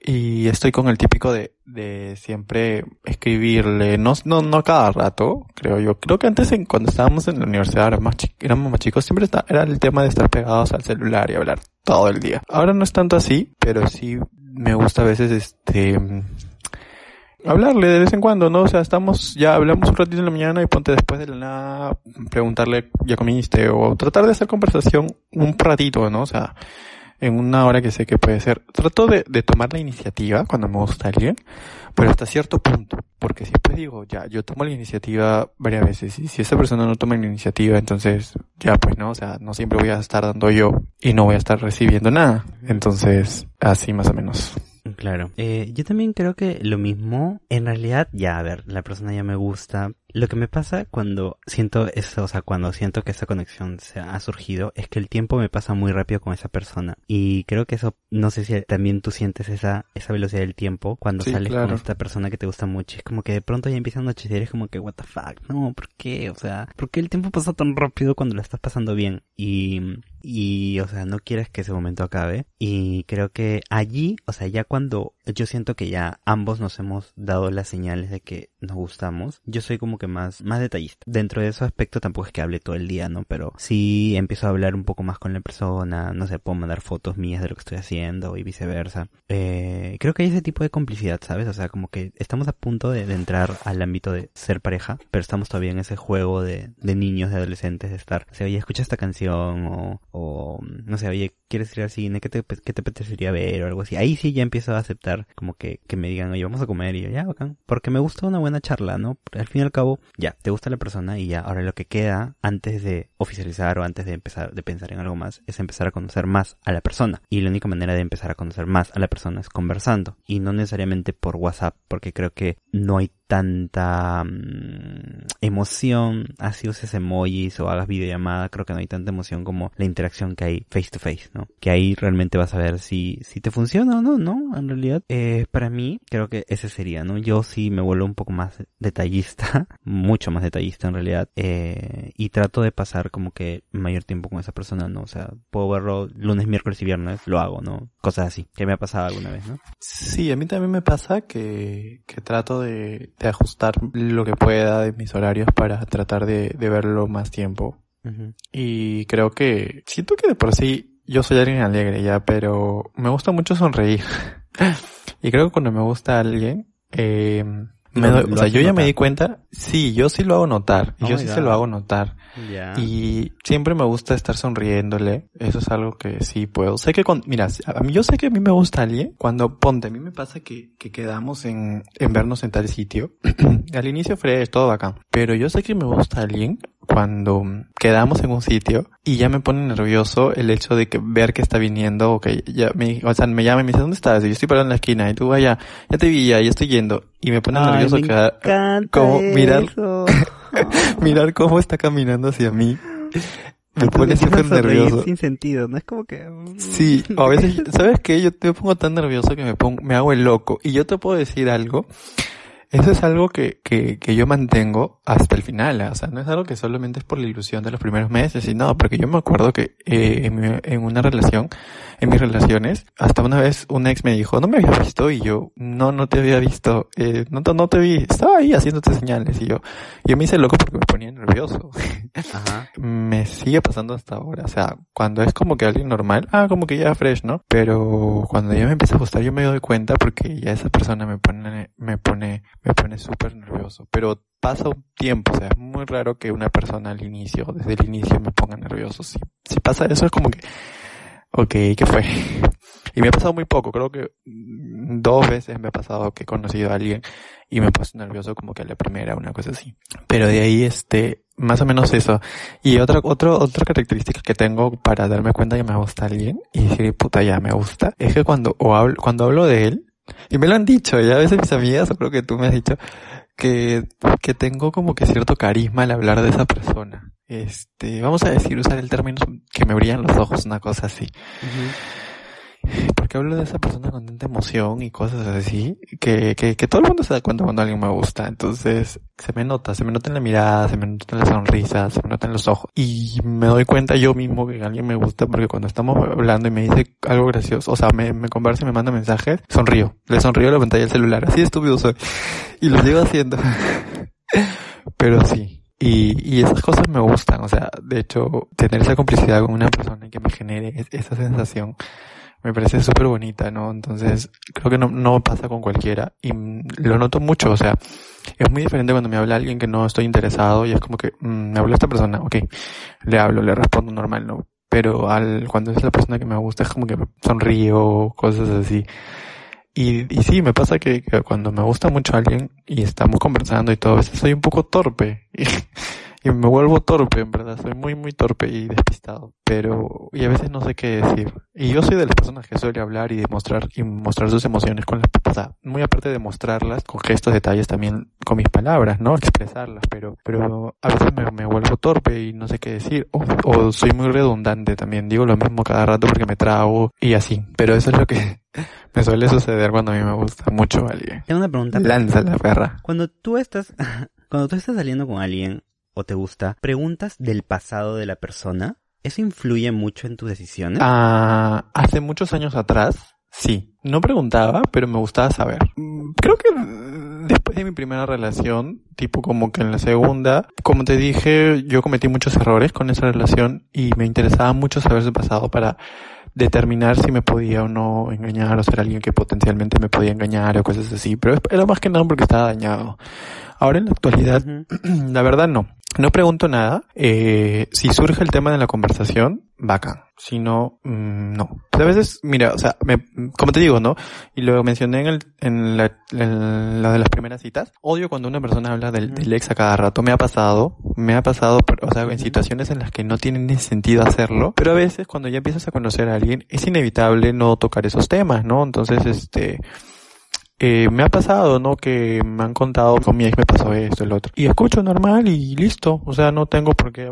Y estoy con el típico de, de siempre escribirle, no, no, no cada rato, creo yo. Creo que antes en, cuando estábamos en la universidad, éramos más, éramos más chicos, siempre está, era el tema de estar pegados al celular y hablar todo el día. Ahora no es tanto así, pero sí me gusta a veces este, hablarle de vez en cuando, ¿no? O sea, estamos, ya hablamos un ratito en la mañana y ponte después de la nada, preguntarle, ¿ya comiste? O tratar de hacer conversación un ratito, ¿no? O sea, en una hora que sé que puede ser. Trato de, de tomar la iniciativa cuando me gusta alguien, pero hasta cierto punto. Porque siempre digo, ya, yo tomo la iniciativa varias veces y si esa persona no toma la iniciativa, entonces ya pues no, o sea, no siempre voy a estar dando yo y no voy a estar recibiendo nada. Entonces, así más o menos. Claro. Eh, yo también creo que lo mismo, en realidad, ya, a ver, la persona ya me gusta, Lo que me pasa cuando siento eso, o sea, cuando siento que esa conexión se ha surgido, es que el tiempo me pasa muy rápido con esa persona. Y creo que eso, no sé si también tú sientes esa, esa velocidad del tiempo cuando Sí, sales claro. con esta persona que te gusta mucho. Es como que de pronto ya empieza a es como que, what the fuck, no, ¿por qué? O sea, ¿por qué el tiempo pasa tan rápido cuando lo estás pasando bien? Y, y, o sea, no quieres que ese momento acabe. Y creo que allí, o sea, ya cuando yo siento que ya ambos nos hemos dado las señales de que nos gustamos, yo soy como que más, más detallista. Dentro de ese aspecto tampoco es que hable todo el día, ¿no? Pero sí empiezo a hablar un poco más con la persona, no sé, puedo mandar fotos mías de lo que estoy haciendo y viceversa. Eh, creo que hay ese tipo de complicidad, ¿sabes? O sea, como que estamos a punto de, entrar al ámbito de ser pareja, pero estamos todavía en ese juego de, de niños, de adolescentes, de estar, o sea, oye, escucha esta canción o, o, no sé, oye, ¿quieres ir al cine? ¿Qué te, qué te apetecería ver? O algo así. Ahí sí ya empiezo a aceptar como que, que me digan, oye, vamos a comer y yo, ya, bacán. Porque me gusta una buena charla, ¿no? Al fin y al cabo, ya, te gusta la persona y ya, ahora lo que queda antes de oficializar o antes de empezar, de pensar en algo más, es empezar a conocer más a la persona. Y la única manera de empezar a conocer más a la persona es conversando. Y no necesariamente por WhatsApp, porque creo que no hay tanta mm, emoción, así uses emojis o hagas videollamada, creo que no hay tanta emoción como la interacción que hay face to face, ¿no? Que ahí realmente vas a ver si, si te funciona o no, ¿no? En realidad, eh, para mí, creo que ese sería, ¿no? Yo sí me vuelvo un poco más detallista, <laughs> mucho más detallista en realidad, eh, y trato de pasar como que mayor tiempo con esa persona, ¿no? O sea, puedo verlo lunes, miércoles y viernes, lo hago, ¿no? Cosas así, que me ha pasado alguna vez, ¿no? Sí, a mí también me pasa que, que trato de, de ajustar lo que pueda de mis horarios para tratar de, de verlo más tiempo. Y creo que, siento que de por sí yo soy alguien alegre ya, pero me gusta mucho sonreír. <laughs> y creo que cuando me gusta alguien, eh, me doy- o sea, yo ya me di cuenta, sí, yo sí lo hago notar, Oh yo sí se lo hago notar. Y siempre me gusta estar sonriéndole. Eso es algo que sí puedo. Sé que con, mira, a mí, yo sé que a mí me gusta alguien. Cuando ponte, a mí me pasa que, que quedamos en, en vernos en tal sitio. <clears throat> Al inicio fresh, todo bacán. Pero yo sé que me gusta alguien cuando quedamos en un sitio y ya me pone nervioso el hecho de que ver que está viniendo o que ya me, o sea, me llama y me dice, ¿dónde estás? Y yo estoy parado en la esquina y tú vaya, ya te vi ya, ya estoy yendo. Y me pone Ay, nervioso me encanta como mirar- eso. <laughs> mirar cómo está caminando hacia mí. Me pone súper nervioso. Sin sentido, no es como que... mm, Sí, a veces, ¿sabes qué? Yo me pongo tan nervioso que me pongo, me hago el loco. Y yo te puedo decir algo. Eso es algo que, que, que yo mantengo hasta el final. ¿eh? O sea, no es algo que solamente es por la ilusión de los primeros meses y no, porque yo me acuerdo que eh, en, mi- en una relación, en mis relaciones, hasta una vez un ex me dijo, no me habías visto y yo, no, no te había visto, eh, no, te- no te vi, estaba ahí haciéndote señales y yo, yo me hice loco porque me ponía nervioso Ajá. <laughs> me sigue pasando hasta ahora. O sea, cuando es como que alguien normal, ah, como que ya fresh, ¿no? Pero cuando ya me empieza a gustar, yo me doy cuenta porque ya esa persona me pone, me pone, me pone súper nervioso. Pero pasa un tiempo, o sea, es muy raro que una persona al inicio, desde el inicio me ponga nervioso. Si, si pasa eso es como que, ok, ¿qué fue? <laughs> Y me ha pasado muy poco, creo que dos veces me ha pasado que he conocido a alguien y me he puesto nervioso como que a la primera, una cosa así. Pero de ahí, este, más o menos eso. Y otra, otro, otra característica que tengo para darme cuenta que me gusta alguien y decir, puta, ya me gusta, es que cuando, o hablo, cuando hablo de él, y me lo han dicho, ya a veces mis amigas, creo que tú me has dicho, que, que tengo como que cierto carisma al hablar de esa persona. Este, vamos a decir, usar el término que me brillan los ojos, una cosa así. Porque hablo de esa persona con tanta emoción y cosas así, que, que, que todo el mundo se da cuenta cuando alguien me gusta. Entonces, se me nota, se me nota en la mirada, se me nota en la sonrisa, se me nota en los ojos. Y me doy cuenta yo mismo que alguien me gusta porque cuando estamos hablando y me dice algo gracioso, o sea, me, me conversa y me manda mensajes, sonrío. Le sonrío a la pantalla del celular. Así estúpido soy. Y lo sigo haciendo. <laughs> Pero sí. Y, y esas cosas me gustan, o sea, de hecho, tener esa complicidad con una persona que me genere es- esa sensación me parece súper bonita, ¿no? Entonces, creo que no, no pasa con cualquiera y lo noto mucho, o sea, es muy diferente cuando me habla alguien que no estoy interesado y es como que, mm, me habla esta persona, ok, le hablo, le respondo normal, ¿no? Pero al, cuando es la persona que me gusta es como que sonrío, cosas así. Y, y sí, me pasa que, que cuando me gusta mucho alguien y estamos conversando y todo, a veces soy un poco torpe. <laughs> y me vuelvo torpe, en verdad, soy muy, muy torpe y despistado, pero, y a veces no sé qué decir. Y yo soy de las personas que suele hablar y demostrar, y mostrar sus emociones con las, o sea, muy aparte de mostrarlas con gestos, detalles, también con mis palabras, ¿no? Expresarlas, pero, pero a veces me, me vuelvo torpe y no sé qué decir, o, o soy muy redundante también, digo lo mismo cada rato porque me trago y así, pero eso es lo que <laughs> me suele suceder cuando a mí me gusta mucho alguien. Tengo una pregunta. Lanza la perra. Cuando tú estás, <laughs> cuando tú estás saliendo con alguien o te gusta, preguntas del pasado de la persona. ¿Eso influye mucho en tus decisiones? Ah, hace muchos años atrás, sí. No preguntaba, pero me gustaba saber. Mm, Creo que después de mi primera relación, tipo como que en la segunda, como te dije, yo cometí muchos errores con esa relación y me interesaba mucho saber su pasado para determinar si me podía o no engañar o ser alguien que potencialmente me podía engañar o cosas así. Pero era más que nada porque estaba dañado. Ahora en la actualidad, <clears throat> la verdad no. No pregunto nada. Eh, si surge el tema de la conversación, bacán. Si no, mm, no. Pues a veces, mira, o sea, me, como te digo, ¿no? Y lo mencioné en, el, en, la, en la de las primeras citas. Odio cuando una persona habla del, del ex a cada rato. Me ha pasado, me ha pasado, o sea, en situaciones en las que no tiene ni sentido hacerlo. Pero a veces cuando ya empiezas a conocer a alguien, es inevitable no tocar esos temas, ¿no? Entonces, este, eh, me ha pasado, ¿no? Que me han contado con mi ex me pasó esto, el otro. Y escucho normal y listo. O sea, no tengo por qué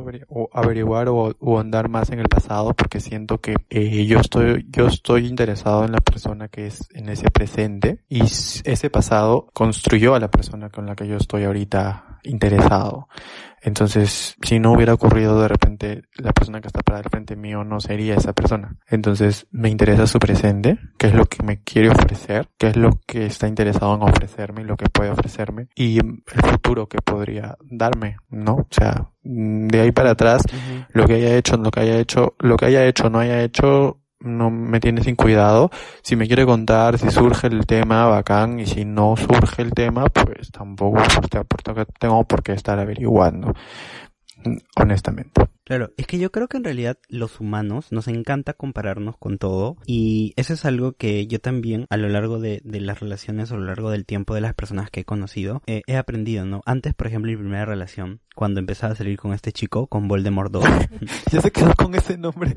averiguar o, o andar más en el pasado porque siento que eh, yo estoy, yo estoy interesado en la persona que es en ese presente y ese pasado construyó a la persona con la que yo estoy ahorita interesado. Entonces, si no hubiera ocurrido de repente, la persona que está para el frente mío no sería esa persona. Entonces, me interesa su presente, qué es lo que me quiere ofrecer, qué es lo que está interesado en ofrecerme y lo que puede ofrecerme y el futuro que podría darme, ¿no? O sea, de ahí para atrás, lo que haya hecho, lo que haya hecho, lo que haya hecho, no haya hecho, no me tiene sin cuidado. Si me quiere contar, si surge el tema, bacán, y si no surge el tema, pues tampoco pues, tengo por qué estar averiguando, honestamente. Claro, es que yo creo que en realidad los humanos nos encanta compararnos con todo y eso es algo que yo también a lo largo de, de las relaciones, a lo largo del tiempo de las personas que he conocido, eh, he aprendido, ¿no? Antes, por ejemplo, mi primera relación, cuando empezaba a salir con este chico, con Voldemort 2, <laughs> Ya se quedó con ese nombre.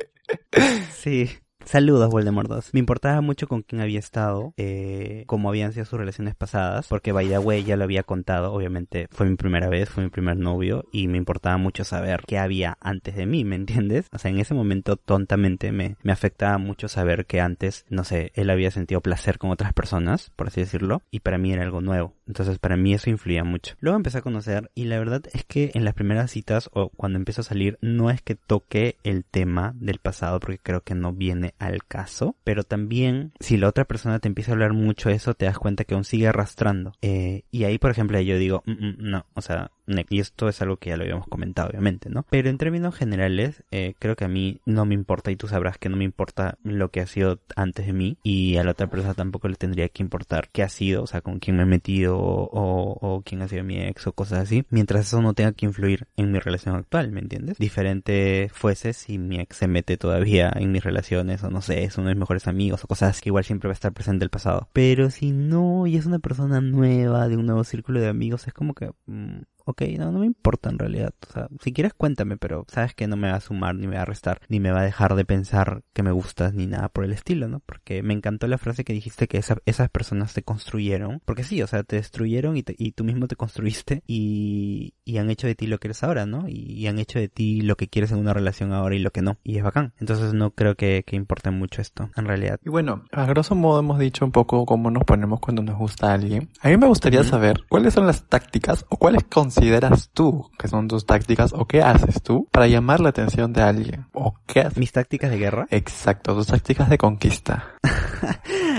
Sí. Saludos, Voldemort 2. Me importaba mucho con quién había estado, eh, cómo habían sido sus relaciones pasadas, porque by the way ya lo había contado, obviamente fue mi primera vez, fue mi primer novio, y me importaba mucho saber qué había antes de mí, ¿me entiendes? O sea, en ese momento tontamente me, me afectaba mucho saber que antes, no sé, él había sentido placer con otras personas, por así decirlo, y para mí era algo nuevo. Entonces para mí eso influía mucho. Luego empecé a conocer, y la verdad es que en las primeras citas o cuando empiezo a salir, no es que toque el tema del pasado, porque creo que no viene al caso, pero también si la otra persona te empieza a hablar mucho de eso, te das cuenta que aún sigue arrastrando. Eh, y ahí, por ejemplo, yo digo, "Mm, mm, no, o sea, y esto es algo que ya lo habíamos comentado, obviamente, ¿no? Pero en términos generales, eh, creo que a mí no me importa, y tú sabrás que no me importa lo que ha sido antes de mí, y a la otra persona tampoco le tendría que importar qué ha sido, o sea, con quién me he metido, o, quién ha sido mi ex, o cosas así, mientras eso no tenga que influir en mi relación actual, ¿me entiendes? Diferente fuese si mi ex se mete todavía en mis relaciones, o no sé, es uno de mis mejores amigos, o cosas que igual siempre va a estar presente el pasado. Pero si no, y es una persona nueva, de un nuevo círculo de amigos, es como que... mm, ok, no, no me importa en realidad. O sea, si quieres cuéntame, pero sabes que no me va a sumar, ni me va a restar, ni me va a dejar de pensar que me gustas, ni nada por el estilo, ¿no? Porque me encantó la frase que dijiste que esa- esas personas te construyeron. Porque sí, o sea, te destruyeron y, te- y tú mismo te construiste y, y han hecho de ti lo que eres ahora, ¿no? Y, y han hecho de ti lo que quieres en una relación ahora y lo que no. Y es bacán. Entonces no creo que, que importe mucho esto, en realidad. Y bueno, a grosso modo hemos dicho un poco cómo nos ponemos cuando nos gusta alguien. A mí me gustaría saber cuáles son las tácticas o cuáles consideras tú que son tus tácticas o qué haces tú para llamar la atención de alguien. O qué haces. Mis tácticas de guerra. Exacto, tus tácticas de conquista. <laughs>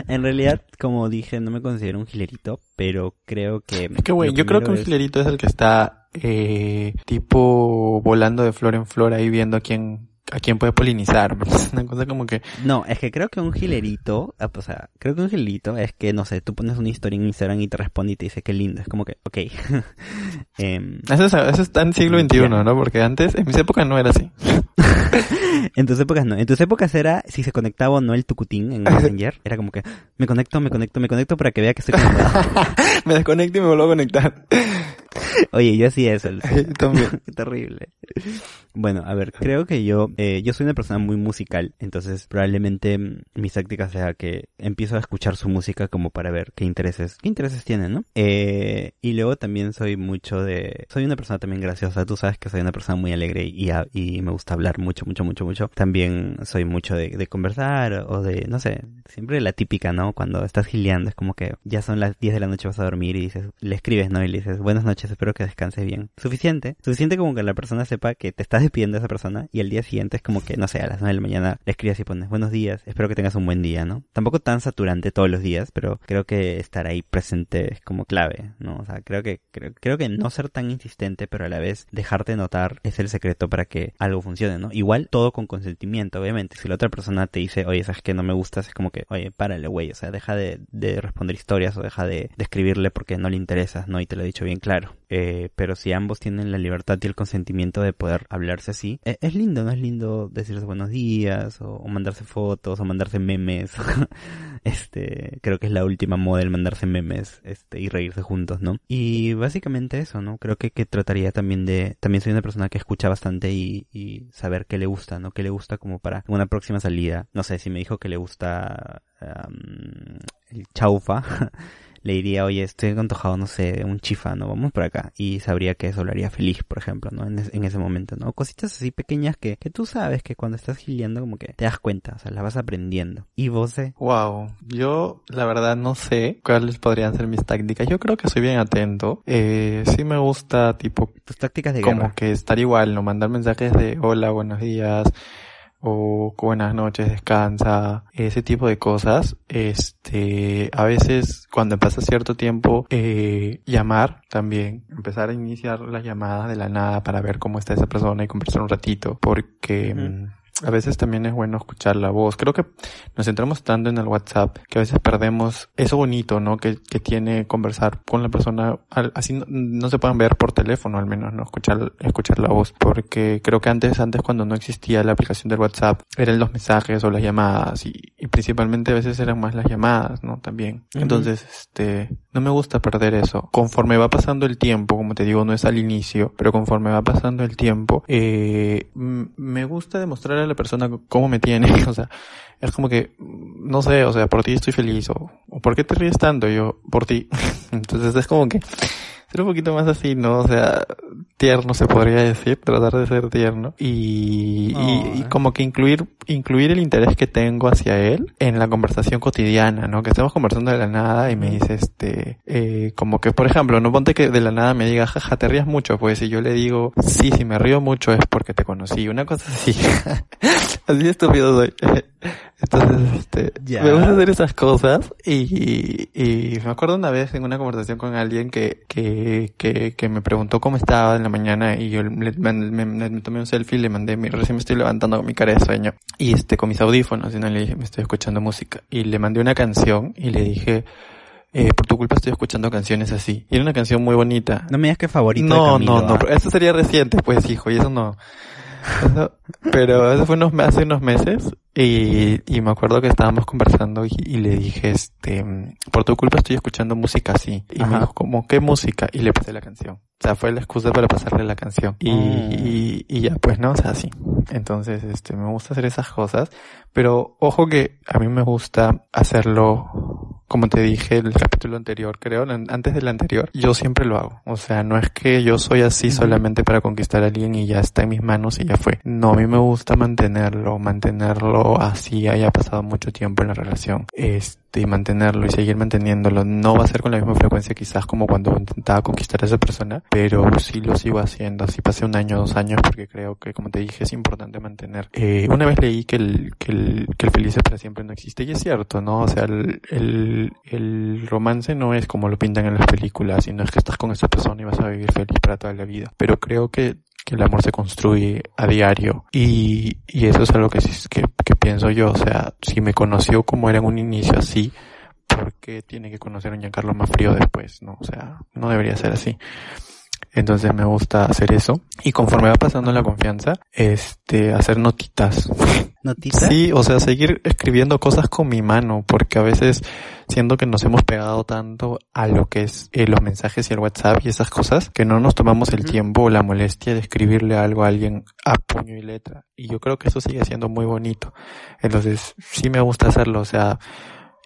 En realidad, como dije, no me considero un gilerito, pero creo que... Es que güey, yo creo que un es- gilerito es el que está eh, tipo volando de flor en flor ahí viendo a quién a quién puede polinizar. <laughs> Es una cosa como que No, es que creo que un gilerito, ah, o sea, creo que un gilerito es que, no sé, tú pones una historia en Instagram y te responde y te dice qué lindo. Es como que, ok. <laughs> Em, eso, es, eso está en siglo XXI. ¿no? Porque antes, en mis épocas no era así. <laughs> <laughs> en tus épocas no. En tus épocas era si se conectaba o no el tucutín en Messenger. Era como que me conecto, me conecto, me conecto para que vea que estoy conectado. <laughs> me desconecto y me vuelvo a conectar. Oye, yo hacía eso. <laughs> También. Terrible. Bueno, a ver, creo que yo, eh, yo soy una persona muy musical, entonces probablemente mis tácticas sea que empiezo a escuchar su música como para ver qué intereses, qué intereses tiene, ¿no? Eh, y luego también soy mucho de, soy una persona también graciosa, tú sabes que soy una persona muy alegre y, y me gusta hablar mucho, mucho, mucho, mucho. También soy mucho de, conversar o de, no sé, siempre la típica, ¿no? Cuando estás gileando es como que ya son las 10 de la noche vas a dormir y dices, le escribes, ¿no? Y le dices, buenas noches, espero que descanses bien. Suficiente, suficiente como que la persona sepa que te estás despidiendo de esa persona y el día siguiente es como que, no sé, a las 9 de la mañana le escribes y pones buenos días, espero que tengas un buen día, ¿no? Tampoco tan saturante todos los días, pero creo que estar ahí presente es como clave, ¿no? O sea, creo que, creo, creo que no ser tan insistente, pero a la vez dejarte notar es el secreto para que algo funcione, ¿no? Igual todo con consentimiento, obviamente. Si la otra persona te dice, oye, sabes que no me gustas, es como que, oye, párale, güey, o sea, deja de, de responder historias o deja de, de escribirle porque no le interesas, ¿no? Y te lo he dicho bien claro. Eh, pero si ambos tienen la libertad y el consentimiento de poder hablarse así, eh, es lindo, ¿no? Es lindo decirse buenos días, o, mandarse fotos, o mandarse memes. <laughs> este, creo que es la última moda el mandarse memes, este, y reírse juntos, ¿no? Y básicamente eso, ¿no? Creo que, que trataría también de, también soy una persona que escucha bastante y, y saber qué le gusta, ¿no? Qué le gusta como para una próxima salida. No sé, si me dijo que le gusta el chaufa <laughs> le diría, oye, estoy antojado, no sé, un chifa, ¿no? Vamos por acá. Y sabría que eso lo haría feliz, por ejemplo, ¿no? En, ese momento, ¿no? Cositas así pequeñas que, que tú sabes que cuando estás giliando como que te das cuenta, o sea, las vas aprendiendo. ¿Y vos? Eh? Wow, yo la verdad no sé cuáles podrían ser mis tácticas. Yo creo que soy bien atento. Eh, sí me gusta, tipo... Tus tácticas de Como que estar igual, ¿no? Mandar mensajes de hola, buenos días o buenas noches, descansa, ese tipo de cosas. Este, a veces cuando pasa cierto tiempo, eh, llamar también, empezar a iniciar las llamadas de la nada para ver cómo está esa persona y conversar un ratito, porque a veces también es bueno escuchar la voz. Creo que nos centramos tanto en el WhatsApp que a veces perdemos eso bonito, ¿no? Que, que tiene conversar con la persona, así no, se puedan ver por teléfono al menos, ¿no? Escuchar, escuchar la voz. Porque creo que antes, antes cuando no existía la aplicación del WhatsApp, eran los mensajes o las llamadas y, y principalmente a veces eran más las llamadas, ¿no? También. Entonces, este, no me gusta perder eso. Conforme va pasando el tiempo, como te digo, no es al inicio, pero conforme va pasando el tiempo, eh, me gusta demostrar a la persona cómo me tiene. <laughs> o sea, es como que, no sé, o sea, por ti estoy feliz. O, o ¿por qué te ríes tanto? Yo, por ti. <laughs> Entonces es como que ser un poquito más así, ¿no? O sea, tierno se podría decir, tratar de ser tierno y, y, como que incluir, incluir el interés que tengo hacia él en la conversación cotidiana, ¿no? Que estemos conversando de la nada y me dice este, eh, como que por ejemplo, no ponte que de la nada me diga, jaja, te rías mucho, pues si yo le digo, sí, si me río mucho es porque te conocí, una cosa así. <laughs> así estúpido soy. <laughs> Entonces, este, me gusta hacer esas cosas y, y me acuerdo una vez en una conversación con alguien que, que, que, que me preguntó cómo estaba en la mañana y yo le, me, me, tomé un selfie y le mandé, mi, recién me estoy levantando con mi cara de sueño y este, con mis audífonos y no le dije, me estoy escuchando música y le mandé una canción y le dije, eh, por tu culpa estoy escuchando canciones así. Y era una canción muy bonita. No me digas que favorito. No, no, no, ¿ah? eso sería reciente, pues, hijo, y eso no. Pero eso fue unos, hace unos meses y, y me acuerdo que estábamos conversando y, le dije, este, por tu culpa estoy escuchando música así. Y me dijo, como, ¿qué música? Y le pasé la canción. O sea, fue la excusa para pasarle la canción. Y, oh. y, y, ya, pues no, o sea, sí. Entonces, este, me gusta hacer esas cosas. Pero ojo que a mí me gusta hacerlo, como te dije el capítulo anterior, creo, antes del anterior, yo siempre lo hago. O sea, no es que yo soy así solamente para conquistar a alguien y ya está en mis manos y ya fue. No, a mí me gusta mantenerlo, mantenerlo así haya pasado mucho tiempo en la relación. Este, y mantenerlo y seguir manteniéndolo. No va a ser con la misma frecuencia quizás como cuando intentaba conquistar a esa persona, pero sí lo sigo haciendo. Así pasé un año, dos años, porque creo que, como te dije, es importante mantener. Eh, una vez leí que el, que el, que el feliz para siempre no existe, y es cierto, ¿no? O sea, el, el, el romance no es como lo pintan en las películas, sino es que estás con esa persona y vas a vivir feliz para toda la vida. Pero creo que que el amor se construye a diario y, y eso es algo que, que, que pienso yo, o sea, si me conoció como era en un inicio así, ¿por qué tiene que conocer a un Giancarlo más frío después? No, o sea, no debería ser así. Entonces me gusta hacer eso. Y conforme va pasando la confianza, este, hacer notitas. <laughs> ¿Notitas? Sí, o sea, seguir escribiendo cosas con mi mano, porque a veces siento que nos hemos pegado tanto a lo que es eh, los mensajes y el WhatsApp y esas cosas, que no nos tomamos el tiempo o la molestia de escribirle algo a alguien a puño y letra. Y yo creo que eso sigue siendo muy bonito. Entonces, sí me gusta hacerlo, o sea,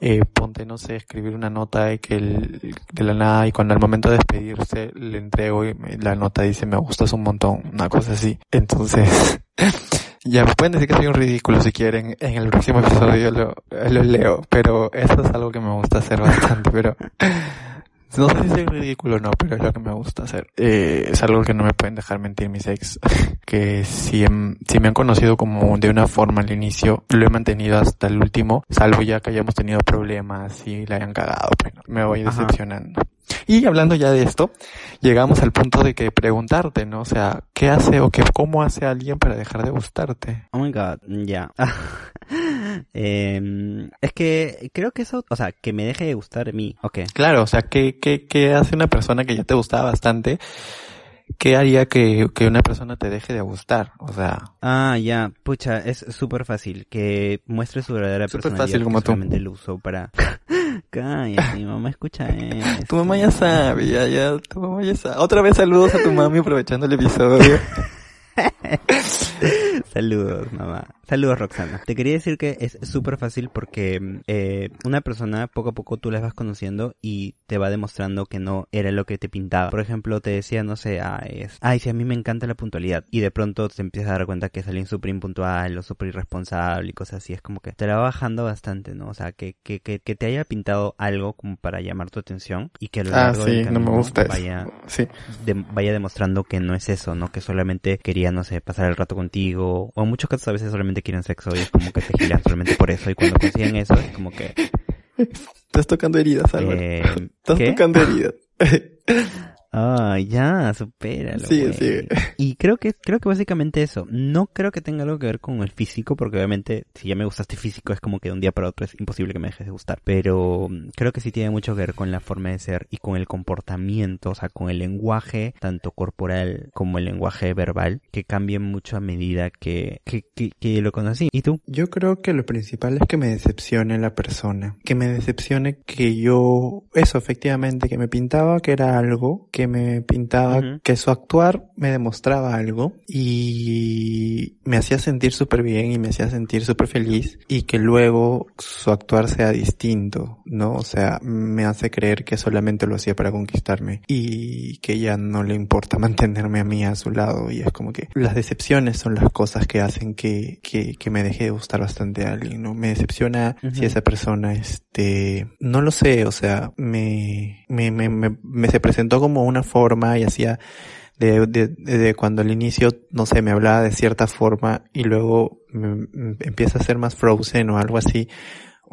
eh, ponte, no sé, escribir una nota y que el- de la nada y cuando al momento de despedirse le entrego y me- la nota dice me gustas un montón, una cosa así. Entonces, <laughs> ya pueden decir que soy un ridículo si quieren, en el próximo episodio lo, lo leo, pero eso es algo que me gusta hacer bastante, pero <laughs> <laughs> no sé si soy ridículo o no, pero es lo que me gusta hacer. Eh, es algo que no me pueden dejar mentir mis ex, <laughs> que si, em- si me han conocido como de una forma al inicio, lo he mantenido hasta el último, salvo ya que hayamos tenido problemas y la hayan cagado, pues no, me voy Ajá. decepcionando. Y hablando ya de esto, llegamos al punto de que preguntarte, ¿no? O sea, ¿qué hace o qué, cómo hace alguien para dejar de gustarte? Oh my god, ya. <laughs> Em, es que creo que eso, o sea, que me deje de gustar a mí. Ok. Claro, o sea, ¿qué, qué, qué hace una persona que ya te gustaba bastante? ¿Qué haría que, que una persona te deje de gustar? O sea, Ah, ya, pucha, es súper fácil que muestre su verdadera Súper personalidad. fácil como que tú. solamente lo usó para... <laughs> Cállate, mi mamá escucha <laughs> esto. tu mamá ya sabe, ya, ya, tu mamá ya sabe. Otra vez saludos a tu mami aprovechando el episodio. <laughs> Saludos, mamá. Saludos, Roxana. Te quería decir que es súper fácil porque eh, una persona poco a poco tú la vas conociendo y te va demostrando que no era lo que te pintaba. Por ejemplo, te decía, no sé, ay, es, ay, sí, a mí me encanta la puntualidad. Y de pronto te empiezas a dar cuenta que es alguien súper impuntual o súper irresponsable y cosas así. Es como que te la va bajando bastante, ¿no? O sea, que, que, que, que te haya pintado algo como para llamar tu atención y que a lo Ah, del no me gusta vaya Sí. de- vaya demostrando que no es eso, ¿no? Que solamente quería, no sé, pasar el rato contigo. O en muchos casos a veces solamente quieren sexo y es como que te giran solamente por eso. Y cuando consiguen eso es como que... Estás tocando heridas, Álvaro. Eh, Estás ¿Qué? tocando heridas. <laughs> Ah, ya, supéralo. Güey. sigue. Y creo que, creo que básicamente eso. No creo que tenga algo que ver con el físico, porque obviamente si ya me gustaste físico es como que de un día para otro es imposible que me dejes de gustar. Pero mm, creo que sí tiene mucho que ver con la forma de ser y con el comportamiento, o sea, con el lenguaje, tanto corporal como el lenguaje verbal, que cambien mucho a medida que, que, que, que lo conocí. ¿Y tú? Yo creo que lo principal es que me decepcione la persona. Que me decepcione que yo, eso efectivamente, que me pintaba que era algo, que me pintaba que su actuar me demostraba algo y me hacía sentir súper bien y me hacía sentir súper feliz y que luego su actuar sea distinto, ¿no? O sea, me hace creer que solamente lo hacía para conquistarme y que ya no le importa <laughs> mantenerme a mí a su lado y es como que las decepciones son las cosas que hacen que, que, que me deje de gustar bastante a alguien, ¿no? Me decepciona si esa persona, este, no lo sé, o sea, me, me, me, me, me se presentó como una forma y hacía de, de, cuando al inicio, no sé, me hablaba de cierta forma y luego mm, empieza a ser más frozen o algo así,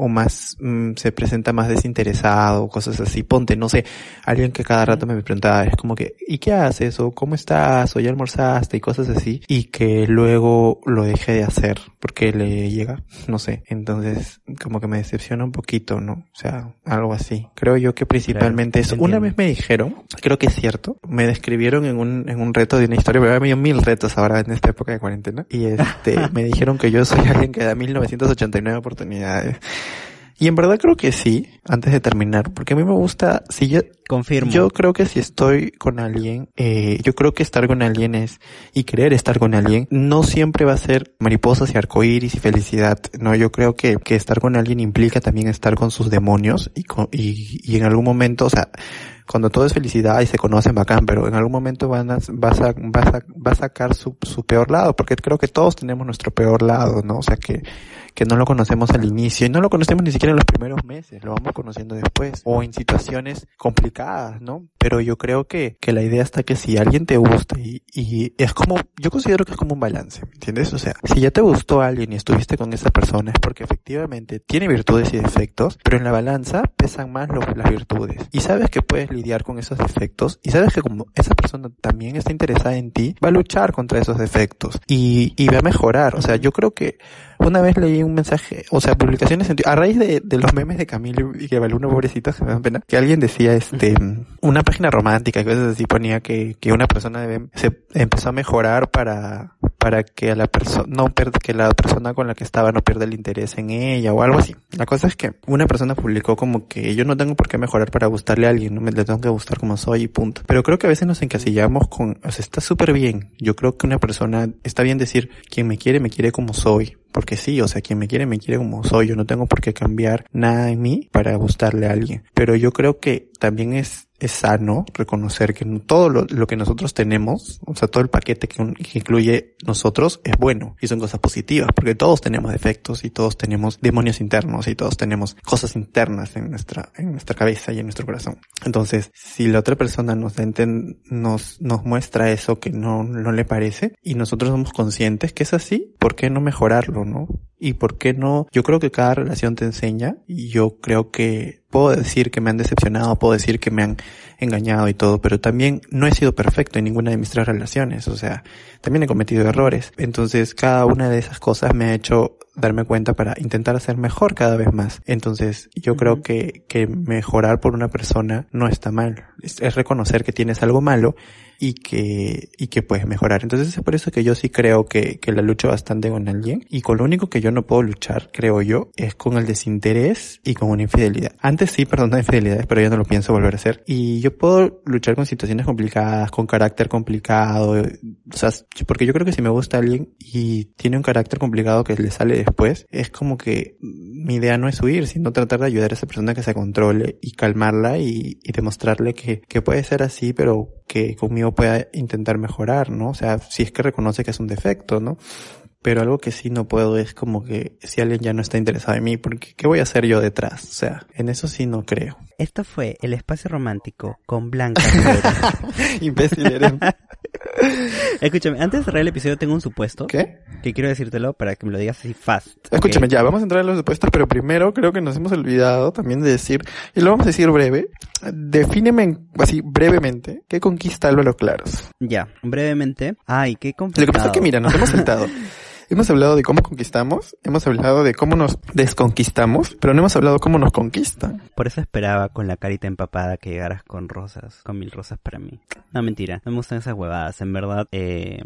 o más, mm, se presenta más desinteresado, cosas así. Ponte, no sé, alguien que cada rato me preguntaba, es como que, ¿y qué haces? o ¿cómo estás? o ¿ya almorzaste? y cosas así. Y que luego lo dejé de hacer porque le llega, no sé. Entonces, como que me decepciona un poquito, ¿no? O sea, algo así. Creo yo que principalmente Claro, eso. Una vez me dijeron, creo que es cierto, me describieron en un, en un reto de una historia, pero dio mil retos ahora en esta época de cuarentena. Y este, <laughs> me dijeron que yo soy alguien que da 1989 oportunidades. Y en verdad creo que sí, antes de terminar, porque a mí me gusta, si yo, Confirmo. yo creo que si estoy con alguien, eh, yo creo que estar con alguien es, y querer estar con alguien, no siempre va a ser mariposas y arcoíris y felicidad. No, yo creo que, que estar con alguien implica también estar con sus demonios y, con, y, y en algún momento, o sea, cuando todo es felicidad y se conocen bacán, pero en algún momento van a, vas a, vas a, va a sacar su, su peor lado, porque creo que todos tenemos nuestro peor lado, ¿no? O sea que, que no lo conocemos al inicio y no lo conocemos ni siquiera en los primeros meses, lo vamos conociendo después o en situaciones complicadas, ¿no? Pero yo creo que, que la idea está que si alguien te gusta y, y es como, yo considero que es como un balance, ¿me entiendes? O sea, si ya te gustó alguien y estuviste con esa persona es porque efectivamente tiene virtudes y defectos, pero en la balanza pesan más los, las virtudes y sabes que puedes lidiar con esos defectos y sabes que como esa persona también está interesada en ti, va a luchar contra esos defectos y, y va a mejorar. O sea, yo creo que una vez leí un mensaje, o sea, publicaciones a raíz de, de los memes de Camilo y que una pobrecita, se me da pena, que alguien decía, este, una página romántica, que a veces así ponía que, que una persona debe, se empezó a mejorar para, para que a la persona, no que la persona con la que estaba no pierda el interés en ella o algo así. La cosa es que una persona publicó como que yo no tengo por qué mejorar para gustarle a alguien, no me le tengo que gustar como soy y punto. Pero creo que a veces nos encasillamos con, o sea, está súper bien. Yo creo que una persona, está bien decir, quien me quiere, me quiere como soy. Porque sí, o sea, quien me quiere, me quiere como soy. Yo no tengo por qué cambiar nada en mí para gustarle a alguien. Pero yo creo que también es es sano reconocer que todo lo, que nosotros tenemos, o sea, todo el paquete que, incluye nosotros es bueno y son cosas positivas, porque todos tenemos defectos y todos tenemos demonios internos y todos tenemos cosas internas en nuestra, en nuestra cabeza y en nuestro corazón. Entonces, si la otra persona nos, nos, nos muestra eso que no, no le parece y nosotros somos conscientes que es así, ¿por qué no mejorarlo, no? Y por qué no, yo creo que cada relación te enseña y yo creo que puedo decir que me han decepcionado, puedo decir que me han engañado y todo, pero también no he sido perfecto en ninguna de mis tres relaciones, o sea, también he cometido errores. Entonces, cada una de esas cosas me ha hecho darme cuenta para intentar hacer mejor cada vez más. Entonces, yo creo que, que mejorar por una persona no está mal. es reconocer que tienes algo malo y que, y que puedes mejorar. Entonces es por eso que yo sí creo que, que la lucho bastante con alguien y con lo único que yo no puedo luchar, creo yo, es con el desinterés y con una infidelidad. Antes sí perdonaba infidelidades, pero ya no lo pienso volver a hacer. Y yo puedo luchar con situaciones complicadas, con carácter complicado, o sea, porque yo creo que si me gusta alguien y tiene un carácter complicado que le sale después, es como que mi idea no es huir, sino tratar de ayudar a esa persona que se controle y calmarla y, y demostrarle que, que puede ser así, pero que conmigo pueda intentar mejorar, ¿no? O sea, si es que reconoce que es un defecto, ¿no? Pero algo que sí no puedo es como que si alguien ya no está interesado en mí, porque ¿qué voy a hacer yo detrás? O sea, en eso sí no creo. Esto fue El Espacio Romántico con Blanca. <laughs> Imbécil eres. Escúchame, antes de cerrar el episodio tengo un supuesto. ¿Qué? Que quiero decírtelo para que me lo digas así fast. Escúchame, ya, vamos a entrar en los supuestos, pero primero creo que nos hemos olvidado también de decir, y lo vamos a decir breve, defíneme así brevemente, ¿qué conquista Álvaro Claros? Ya, brevemente. Ay, qué complicado. Lo que pasa es que mira, nos hemos <laughs> sentado. Hemos hablado de cómo conquistamos, hemos hablado de cómo nos desconquistamos, pero no hemos hablado cómo nos conquistan. Por eso esperaba con la carita empapada que llegaras con rosas, con mil rosas para mí. No, mentira, no me gustan esas huevadas. En verdad, eh,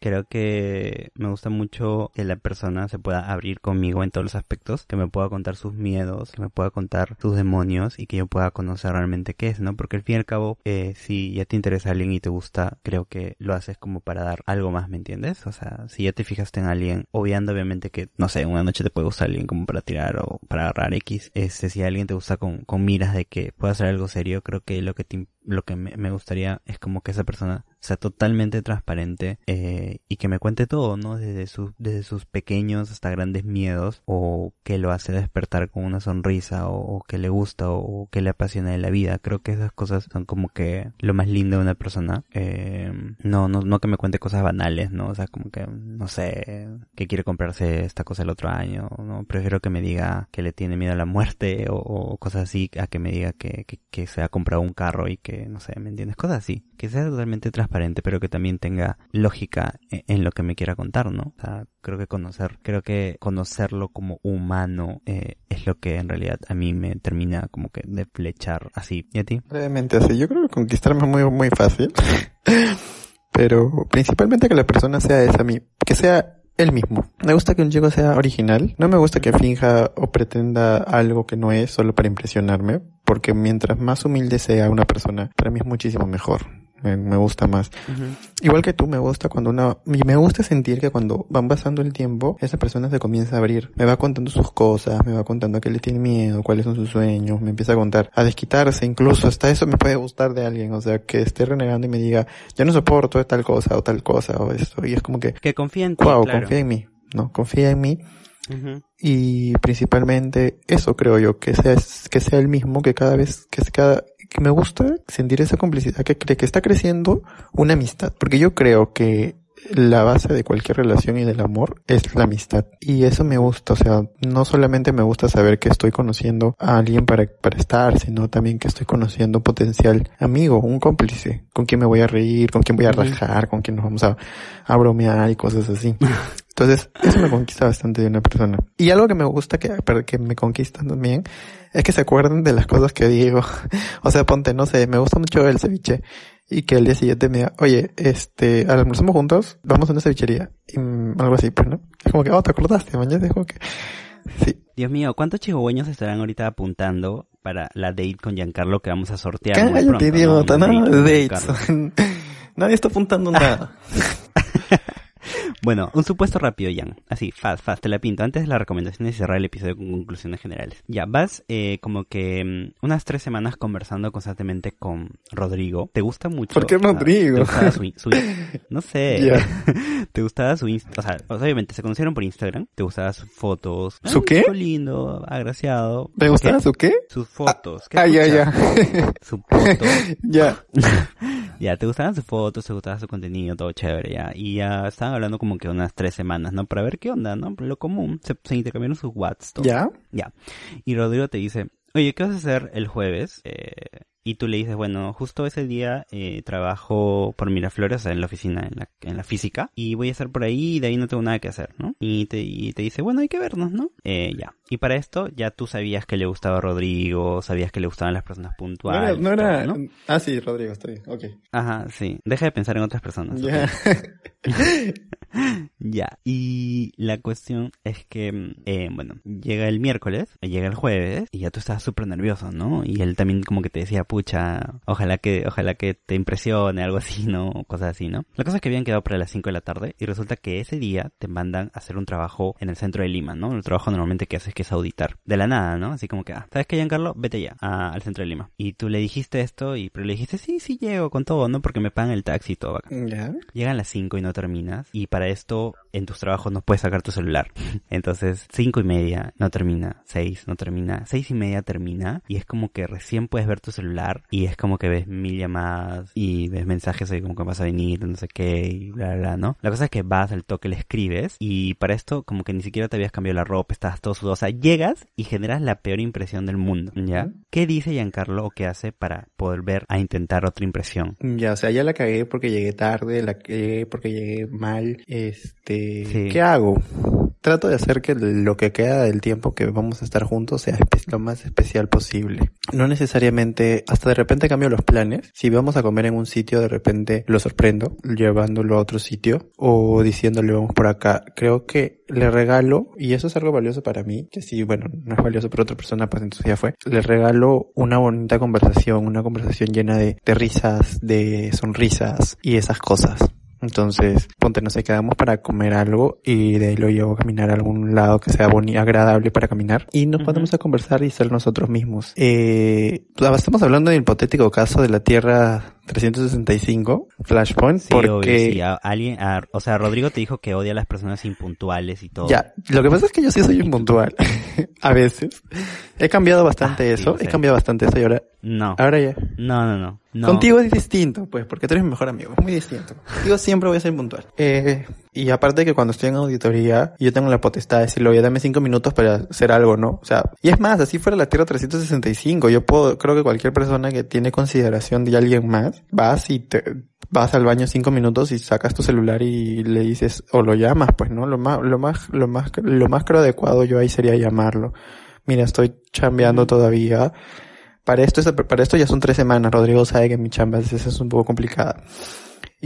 creo que me gusta mucho que la persona se pueda abrir conmigo en todos los aspectos, que me pueda contar sus miedos, que me pueda contar sus demonios y que yo pueda conocer realmente qué es, ¿no? Porque al fin y al cabo, eh, si ya te interesa alguien y te gusta, creo que lo haces como para dar algo más, ¿me entiendes? O sea, si ya te fijaste en alguien, obviando obviamente que, no sé, una noche te puede gustar alguien como para tirar o para agarrar X, este, si alguien te gusta con, con miras de que pueda hacer algo serio, creo que lo que te, lo que me, gustaría es como que esa persona sea totalmente transparente eh, y que me cuente todo, ¿no? Desde sus, desde sus pequeños hasta grandes miedos o que lo hace despertar con una sonrisa o, que le gusta o, que le apasiona de la vida. Creo que esas cosas son como que lo más lindo de una persona. Eh, no, no, no que me cuente cosas banales, ¿no? O sea, como que, no sé, que quiere comprarse esta cosa el otro año, ¿no? Prefiero que me diga que le tiene miedo a la muerte o, cosas así a que me diga que, que, que se ha comprado un carro y que, no sé, ¿me entiendes? Cosas así. Que sea totalmente transparente pero que también tenga lógica e-, en, lo que me quiera contar, ¿no? O sea, creo que conocer, creo que conocerlo como humano eh, es lo que en realidad a mí me termina como que de flechar así. ¿Y a ti? Brevemente así, yo creo que conquistarme es muy, muy fácil. <laughs> pero principalmente que la persona sea esa, mí, que sea él mismo. Me gusta que un chico sea original. No me gusta que finja o pretenda algo que no es solo para impresionarme, porque mientras más humilde sea una persona, para mí es muchísimo mejor me, gusta más. Igual que tú, me gusta cuando una, me gusta sentir que cuando van pasando el tiempo, esa persona se comienza a abrir. Me va contando sus cosas, me va contando a qué le tiene miedo, cuáles son sus sueños, me empieza a contar, a desquitarse, incluso hasta eso me puede gustar de alguien, o sea, que esté renegando y me diga, ya no soporto tal cosa o tal cosa o esto, y es como que... Que confía en ti, wow, confía en mí, ¿no? Confía en mí. Y principalmente eso creo yo, que sea, que sea el mismo, que cada vez, que cada, que me gusta sentir esa complicidad, que, que está creciendo una amistad, porque yo creo que la base de cualquier relación y del amor es la amistad. Y eso me gusta, o sea, no solamente me gusta saber que estoy conociendo a alguien para, para estar, sino también que estoy conociendo un potencial amigo, un cómplice, con quien me voy a reír, con quien voy a rajar, con quien nos vamos a, a bromear y cosas así. <laughs> Entonces, eso me conquista bastante de una persona. Y algo que me gusta que, que me conquista también es que se acuerden de las cosas que digo. <laughs> o sea, ponte, no sé, me gusta mucho el ceviche. Y que el día siguiente me diga, oye, este, almorzamos juntos, vamos a una cevichería. Y algo así, pues, ¿no? Es como que, oh, te acordaste, mañana es como que, sí. Dios mío, ¿cuántos chihuahueños estarán ahorita apuntando para la date con Giancarlo que vamos a sortear muy Cállate, pronto? ¿no? idiota, date de con dates. <laughs> Nadie está apuntando nada. <laughs> Bueno, un supuesto rápido, Jan. Así, fast, fast, te la pinto. Antes de las recomendaciones y cerrar el episodio con conclusiones generales. Ya, vas eh, como que mm, unas tres semanas conversando constantemente con Rodrigo. ¿Te gusta mucho? ¿Por qué Rodrigo? ¿Te gustaba su, in- su in- <laughs> No sé. <laughs> ¿Te gustaba su Insta? O sea, obviamente se conocieron por Instagram. ¿Te gustaban sus fotos? ¿Su Ay, qué? chico lindo, agraciado. ¿Me gustaba ¿Qué? su qué? Sus fotos. ¿Qué Ah, ya, ya. <laughs> Su foto. ya. Ya, te gustaban sus fotos, te gustaba su contenido, todo chévere, ya. Y ya estaban hablando como que unas tres semanas, ¿no? Para ver qué onda, ¿no? Lo común. Se, se intercambiaron sus whats. ¿Ya? Ya. Y Rodrigo te dice, oye, ¿qué vas a hacer el jueves? Eh, y tú le dices, bueno, justo ese día eh, trabajo por Miraflores, o sea, en la oficina, en la, en la física, y voy a estar por ahí y de ahí no tengo nada que hacer, ¿no? Y te, y te dice, bueno, hay que vernos, ¿no? Eh, ya. Y para esto ya tú sabías que le gustaba a Rodrigo, sabías que le gustaban las personas No era, puntuales. no era... todo, ¿no? Ah, sí, Rodrigo, está bien. Ok. Ajá, sí. Deja de pensar en otras personas. Ya. <laughs> Ya, y la cuestión es que, eh, bueno, llega el miércoles, llega el jueves, y ya tú estabas súper nervioso, ¿no? Y él también como que te decía, pucha, ojalá que, ojalá que te impresione, algo así, ¿no? Cosas así, ¿no? La cosa es que habían quedado para las 5 de la tarde, y resulta que ese día te mandan a hacer un trabajo en el centro de Lima, ¿no? El trabajo normalmente que haces que es auditar. De la nada, ¿no? Así como que, ah, ¿sabes qué, Giancarlo? Vete ya, a- al centro de Lima. Y tú le dijiste esto, y pero le dijiste, sí, sí llego con todo, ¿no? Porque me pagan el taxi y todo bacán. Ya. Llegan las 5 y no terminas. Y para esto, en tus trabajos no puedes sacar tu celular. <laughs> Entonces, cinco y media no termina. 6 no termina. Seis y media termina. Y es como que recién puedes ver tu celular. Y es como que ves mil llamadas. Y ves mensajes ahí como que vas a venir, no sé qué, y bla, bla, bla, ¿no? La cosa es que vas al toque, le escribes. Y para esto, como que ni siquiera te habías cambiado la ropa, estás todo sudado. Sea, llegas y generas la peor impresión del mundo. ¿Ya? ¿Qué dice Giancarlo o qué hace para volver a intentar otra impresión? Ya, o sea, ya la cagué porque llegué tarde, la cagué porque llegué mal. Este, Sí. ¿qué hago? Trato de hacer que lo que queda del tiempo que vamos a estar juntos sea lo más especial posible. No necesariamente, hasta de repente cambio los planes. Si vamos a comer en un sitio, de repente lo sorprendo, llevándolo a otro sitio o diciéndole vamos por acá. Creo que le regalo, y eso es algo valioso para mí, que sí, bueno, no es valioso para otra persona, pues entonces ya fue. Le regalo una bonita conversación, una conversación llena de, de risas, de sonrisas y esas cosas. Entonces, ponte, no sé, quedamos para comer algo y de ahí lo llevo a caminar a algún lado que sea bonito, agradable para caminar y nos Ujú. ponemos a conversar y ser nosotros mismos. Eh, estamos hablando del hipotético caso de la Tierra 365, Flashpoint, Sí, porque... obvio, sí, a- alguien, a- o sea, Rodrigo te dijo que odia a las personas impuntuales y todo. Ya, lo que pasa es que yo sí soy impuntual. <laughs> a veces. He cambiado bastante Ah, eso, he cambiado bastante eso y ahora, No, ahora ya. no, no, no. no. Contigo es distinto, pues, porque tú eres mi mejor amigo, es muy distinto. Contigo siempre voy a ser puntual. Eh, y aparte que cuando estoy en auditoría, yo tengo la potestad de decirle, oye, dame cinco minutos para hacer algo, ¿no? O sea, y es más, así fuera la Tierra 365, yo puedo, creo que cualquier persona que tiene consideración de alguien más, vas y te, vas al baño cinco minutos y sacas tu celular y le dices, o lo llamas, pues, ¿no? Lo más, lo más, lo más, lo más creo adecuado yo ahí sería llamarlo. Mira, estoy chambeando todavía. Para esto, es- para esto ya son tres semanas. Rodrigo sabe que mi chamba a veces es un poco complicada.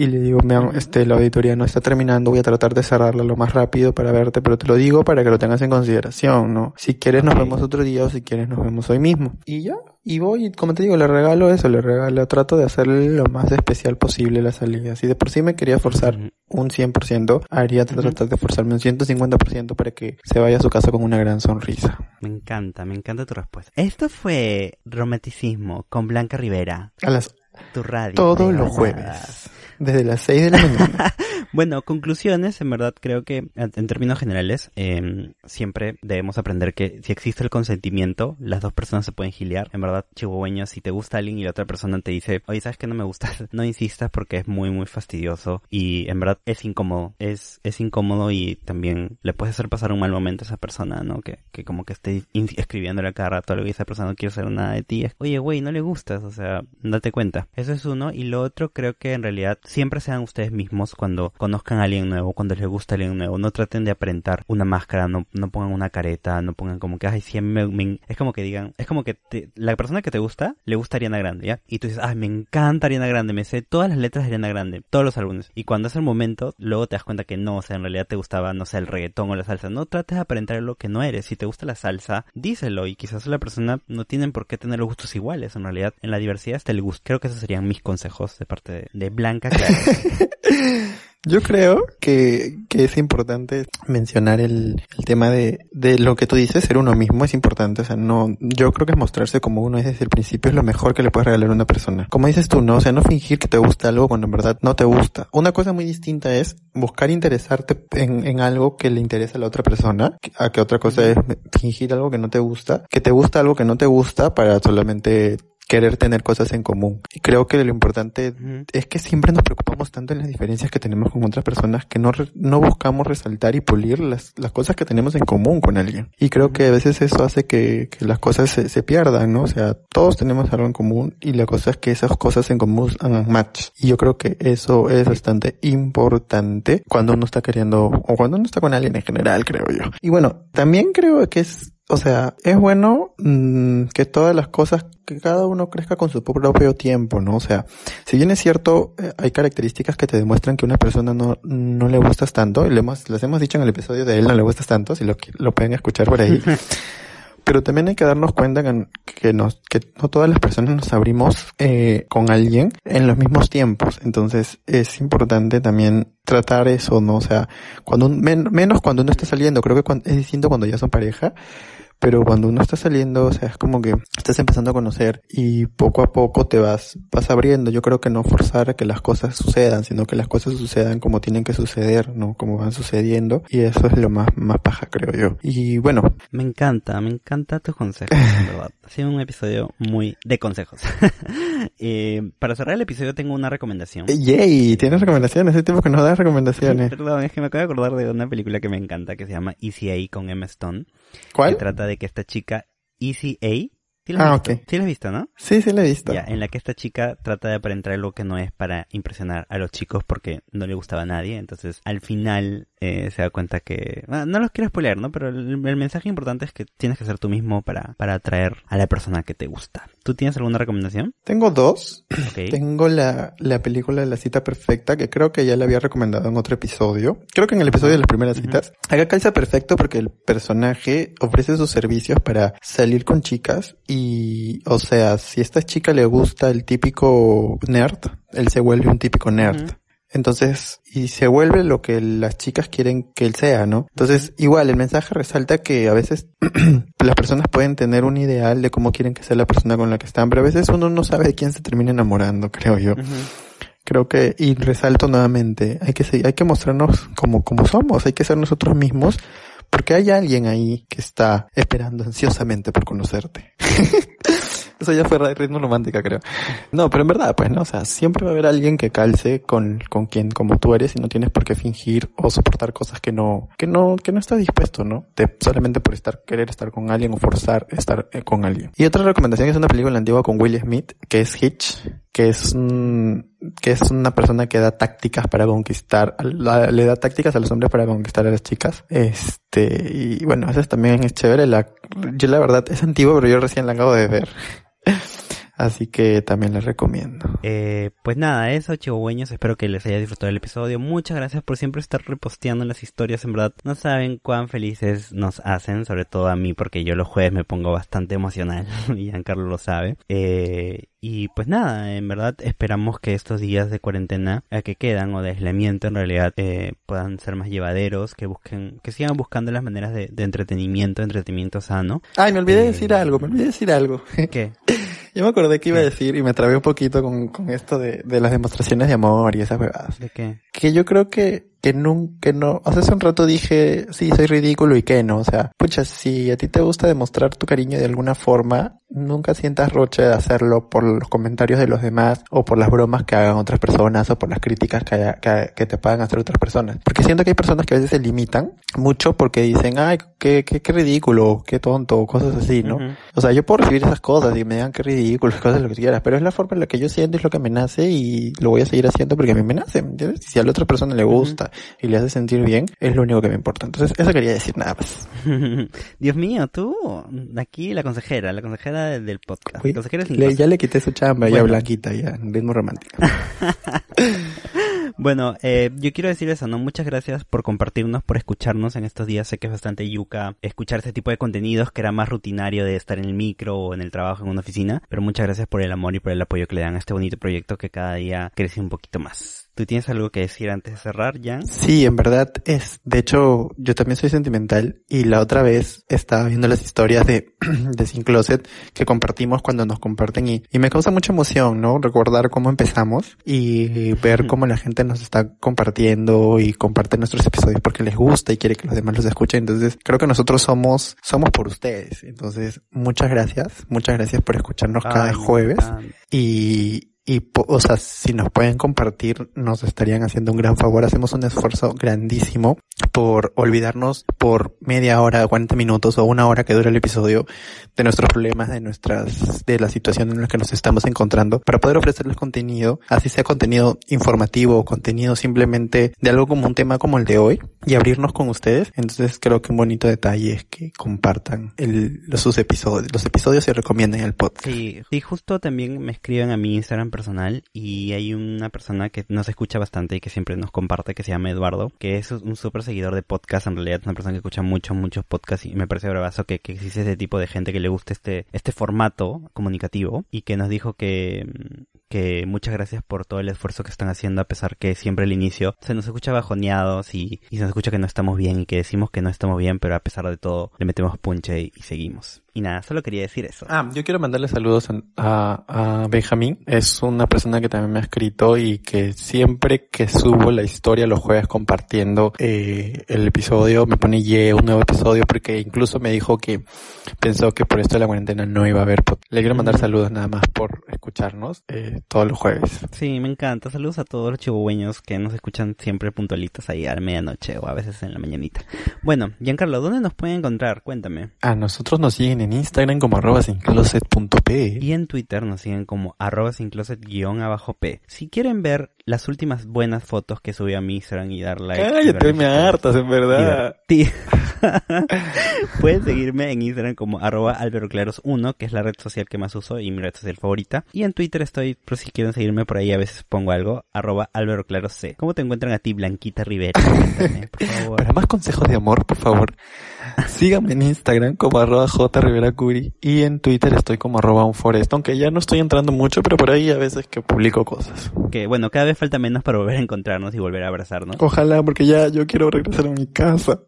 Y le digo, han- este, la auditoría no está terminando, voy a tratar de cerrarla lo más rápido para verte, pero te lo digo para que lo tengas en consideración, ¿no? Si quieres nos vemos otro día o si quieres nos vemos hoy mismo. Y ya, y voy, como te digo, le regalo eso, le regalo, trato de hacerle lo más especial posible la salida. Si de por sí me quería forzar un 100%, haría tratar de forzarme un 150% para que se vaya a su casa con una gran sonrisa. Me encanta, me encanta tu respuesta. Esto fue Romanticismo con Blanca Rivera, A las, tu radio. todos los jueves. Desde las 6 de la mañana. <laughs> Bueno, conclusiones, en verdad creo que en términos generales eh, siempre debemos aprender que si existe el consentimiento, las dos personas se pueden giliar. En verdad, chihuahueño, si te gusta alguien y la otra persona te dice, oye, ¿sabes que no me gusta? <laughs> No insistas porque es muy, muy fastidioso y en verdad es incómodo. Es, es incómodo y también le puedes hacer pasar un mal momento a esa persona, ¿no? Que, que como que esté escribiéndole cada rato algo y esa persona no quiere saber nada de ti. Oye, güey, no le gustas, o sea, date cuenta. Eso es uno. Y lo otro creo que en realidad siempre sean ustedes mismos cuando conozcan a alguien nuevo, cuando les gusta alguien nuevo. No traten de aparentar una máscara, no, no pongan una careta, no pongan como que, ay, sí, me, es como que digan, es como que la persona que te gusta, le gusta Ariana Grande, ¿ya? Y tú dices, ay, me encanta Ariana Grande, me sé todas las letras de Ariana Grande, todos los álbumes. Y cuando es el momento, luego te das cuenta que no, o sea, en realidad te gustaba, no sé, el reggaetón o la salsa. No trates de aparentar lo que no eres. Si te gusta la salsa, díselo y quizás la persona no tienen por qué tener los gustos iguales. En realidad, en la diversidad está el gusto. Creo que esos serían mis consejos de parte de, Blanca <laughs> Yo creo que, que es importante mencionar el, el tema de, de lo que tú dices, ser uno mismo es importante. O sea, no, yo creo que mostrarse como uno es desde el principio es lo mejor que le puedes regalar a una persona. Como dices tú, no, o sea, no fingir que te gusta algo cuando en verdad no te gusta. Una cosa muy distinta es buscar interesarte en, en algo que le interesa a la otra persona, a que otra cosa es fingir algo que no te gusta, que te gusta algo que no te gusta para solamente querer tener cosas en común. Y creo que lo importante es que siempre nos preocupamos tanto en las diferencias que tenemos con otras personas que no, no buscamos resaltar y pulir las, las cosas que tenemos en común con alguien. Y creo que a veces eso hace que, que las cosas se, se, pierdan, ¿no? O sea, todos tenemos algo en común y la cosa es que esas cosas en común hagan match. Y yo creo que eso es bastante importante cuando uno está queriendo, o cuando uno está con alguien en general, creo yo. Y bueno, también creo que es o sea, es bueno mmm, que todas las cosas, que cada uno crezca con su propio tiempo, ¿no? O sea, si bien es cierto, eh, hay características que te demuestran que una persona no, no le gustas tanto, y le hemos, les hemos dicho en el episodio de él no le gustas tanto, si lo, lo pueden escuchar por ahí. <laughs> Pero también hay que darnos cuenta que, que, nos, que no todas las personas nos abrimos eh, con alguien en los mismos tiempos. Entonces es importante también tratar eso, ¿no? O sea, cuando men, menos cuando uno está saliendo, creo que cuando, es distinto cuando ya son pareja, pero cuando uno está saliendo, o sea, es como que estás empezando a conocer y poco a poco te vas, vas abriendo. Yo creo que no forzar a que las cosas sucedan, sino que las cosas sucedan como tienen que suceder, ¿no? Como van sucediendo. Y eso es lo más, más paja, creo yo. Y bueno. Me encanta, me encanta tus consejos, <laughs> verdad. Ha sido un episodio muy de consejos. <laughs> eh, para cerrar el episodio tengo una recomendación. Yay, tienes recomendaciones, Ese tiempo que nos das recomendaciones. <laughs> Perdón, es que me acabo de acordar de una película que me encanta que se llama Easy A con Emma Stone. ¿Cuál? Que trata de que esta chica, Easy A, ¿Sí la has Ah, visto? ok. ¿Sí la has visto, no? Sí, sí la he visto. Ya, en la que esta chica trata de aparentar algo que no es para impresionar a los chicos porque no le gustaba a nadie. Entonces, al final eh, se da cuenta que... no los quiero spoilear, ¿no? Pero el, el mensaje importante es que tienes que ser tú mismo para, para atraer a la persona que te gusta. ¿Tú tienes alguna recomendación? Tengo dos. <clears throat> Tengo la, la película La cita perfecta, que creo que ya la había recomendado en otro episodio. Creo que en el episodio de las primeras citas. Acá calza perfecto porque el personaje ofrece sus servicios para salir con chicas y, o sea, si a esta chica le gusta el típico nerd, él se vuelve un típico nerd. Entonces, y se vuelve lo que las chicas quieren que él sea, ¿no? Entonces, igual, el mensaje resalta que a veces <clears throat> las personas pueden tener un ideal de cómo quieren que sea la persona con la que están, pero a veces uno no sabe de quién se termina enamorando, <laughs> creo yo. Creo que, y resalto nuevamente, hay que, hay que mostrarnos como, como somos, hay que ser nosotros mismos, porque hay alguien ahí que está esperando ansiosamente por conocerte. <laughs> <laughs> Eso ya fue ritmo romántica, creo. No, pero en verdad, pues, ¿no? O sea, siempre va a haber alguien que calce con, con quien como tú eres y no tienes por qué fingir o soportar cosas que no, que no, que no estás dispuesto, ¿no? De, solamente por estar, querer estar con alguien o forzar estar eh, con alguien. Y otra recomendación es una película antigua con Will Smith, que es Hitch, que es un, que es una persona que da tácticas para conquistar, la- le da tácticas a los hombres para conquistar a las chicas. Este, y bueno, eso también es chévere. La, yo la verdad es antiguo, pero yo recién la acabo de ver. Así que también la recomiendo. Eh, pues nada, eso, chihuahueños. Espero que les haya disfrutado el episodio. Muchas gracias por siempre estar reposteando las historias. En verdad, no saben cuán felices nos hacen, sobre todo a mí, porque yo los jueves me pongo bastante emocional. <laughs> y Giancarlo lo sabe. Eh, y pues nada, en verdad esperamos que estos días de cuarentena eh, que quedan o de aislamiento en realidad eh, puedan ser más llevaderos, que busquen, que sigan buscando las maneras de, de entretenimiento, entretenimiento sano. Ay, me olvidé de Eh, decir algo, me olvidé de decir algo. <laughs> ¿Qué? Yo me acordé que iba a decir y me trabé un poquito con, con esto de, de las demostraciones de amor y esas huevadas. ¿De qué? Que yo creo que, que nunca, que no, o sea, hace un rato dije, sí, soy ridículo y que no, o sea, pucha, si a ti te gusta demostrar tu cariño de alguna forma, nunca sientas roche de hacerlo por los comentarios de los demás o por las bromas que hagan otras personas o por las críticas que, haya- que, que te puedan hacer otras personas. Porque siento que hay personas que a veces se limitan mucho porque dicen, ay, qué, qué, qué ridículo, qué tonto, cosas así, ¿no? Ujú. O sea, yo puedo recibir esas cosas y me digan qué ridículo, cosas lo que quieras, pero es la forma en la que yo siento, es lo que me nace y lo voy a seguir haciendo porque a mí me nace, ¿me entiendes? Si a la otra persona le gusta y le hace sentir bien, es lo único que me importa. Entonces, eso quería decir nada más. <laughs> Dios mío, tú, aquí la consejera, la consejera del- podcast. Uy, consejera sin le- ya le quité su chamba, ya Bueno. blanquita, ya, ritmo romántico. <laughs> Bueno, eh, yo quiero decir eso, ¿no? Muchas gracias por compartirnos, por escucharnos en estos días. Sé que es bastante yuca escuchar este tipo de contenidos que era más rutinario de estar en el micro o en el trabajo en una oficina. Pero muchas gracias por el amor y por el apoyo que le dan a este bonito proyecto que cada día crece un poquito más. ¿Tú tienes algo que decir antes de cerrar, Jan? Sí, en verdad es. De hecho, yo también soy sentimental y la otra vez estaba viendo las historias de, <clears throat> de Sin Closet que compartimos cuando nos comparten y, y me causa mucha emoción, ¿no? Recordar cómo empezamos y ver cómo la gente nos está compartiendo y comparte nuestros episodios porque les gusta y quiere que los demás los escuchen. Entonces, creo que nosotros somos, somos por ustedes. Entonces, muchas gracias. Muchas gracias por escucharnos cada jueves. Y, y, o sea, si nos pueden compartir, nos estarían haciendo un gran favor. Hacemos un esfuerzo grandísimo por olvidarnos por media hora, 40 minutos o una hora que dura el episodio de nuestros problemas, de nuestras, de la situación en la que nos estamos encontrando para poder ofrecerles contenido, así sea contenido informativo o contenido simplemente de algo como un tema como el de hoy y abrirnos con ustedes. Entonces creo que un bonito detalle es que compartan el, los, sus episodios, los episodios y recomienden el podcast. Sí, y justo también me escriben a mi Instagram personal y hay una persona que nos escucha bastante y que siempre nos comparte que se llama Eduardo, que es un súper seguidor de podcast, en realidad es una persona que escucha muchos, muchos podcasts y me parece bravazo que, que existe ese tipo de gente que le guste este, este formato comunicativo y que nos dijo que, que muchas gracias por todo el esfuerzo que están haciendo a pesar que siempre al inicio se nos escucha bajoneados y, y se nos escucha que no estamos bien y que decimos que no estamos bien pero a pesar de todo le metemos punche y seguimos. Y nada, solo quería decir eso. Ah, yo quiero mandarle saludos a, a, Benjamín. Es una persona que también me ha escrito y que siempre que subo la historia los jueves compartiendo eh, el episodio me pone ye un nuevo episodio porque incluso me dijo que pensó que por esto de la cuarentena no iba a haber. Le quiero mandar saludos nada más por escucharnos eh, todos los jueves. Sí, me encanta. Saludos a todos los chihuahueños que nos escuchan siempre puntualitos ahí a la medianoche o a veces en la mañanita. Bueno, Giancarlo, ¿dónde nos pueden encontrar? Cuéntame. A nosotros nos siguen en Instagram como arroba sincloset.p. Y en Twitter nos siguen como arroba sin closet guion abajo P. Si quieren ver las últimas buenas fotos que subí a mi Instagram y dar like. Cállate, me hartas en verdad. <laughs> Pueden seguirme en Instagram como arroba alberoclaros1, que es la red social que más uso y mi red social favorita. Y en Twitter estoy, por si quieren seguirme por ahí, a veces pongo algo, arroba alberoclarosc. ¿Cómo te encuentran a ti, Blanquita Rivera? <laughs> Cuéntame, por favor. Para más consejos de amor, por favor, síganme en Instagram como arroba jriveracuri y en Twitter estoy como arroba unforest, aunque ya no estoy entrando mucho, pero por ahí a veces que publico cosas. Que bueno, cada vez falta menos para volver a encontrarnos y volver a abrazarnos. Ojalá, porque ya yo quiero regresar a mi casa.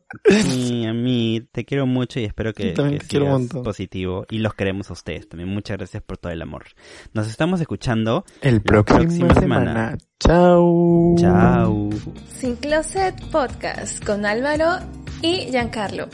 Y a mí te quiero mucho y espero que, que te montón. positivo y los queremos a ustedes también. Muchas gracias por todo el amor. Nos estamos escuchando. El La próximo próxima semana. semana. Chao. Chao. Sin Closet Podcast con Álvaro y Giancarlo.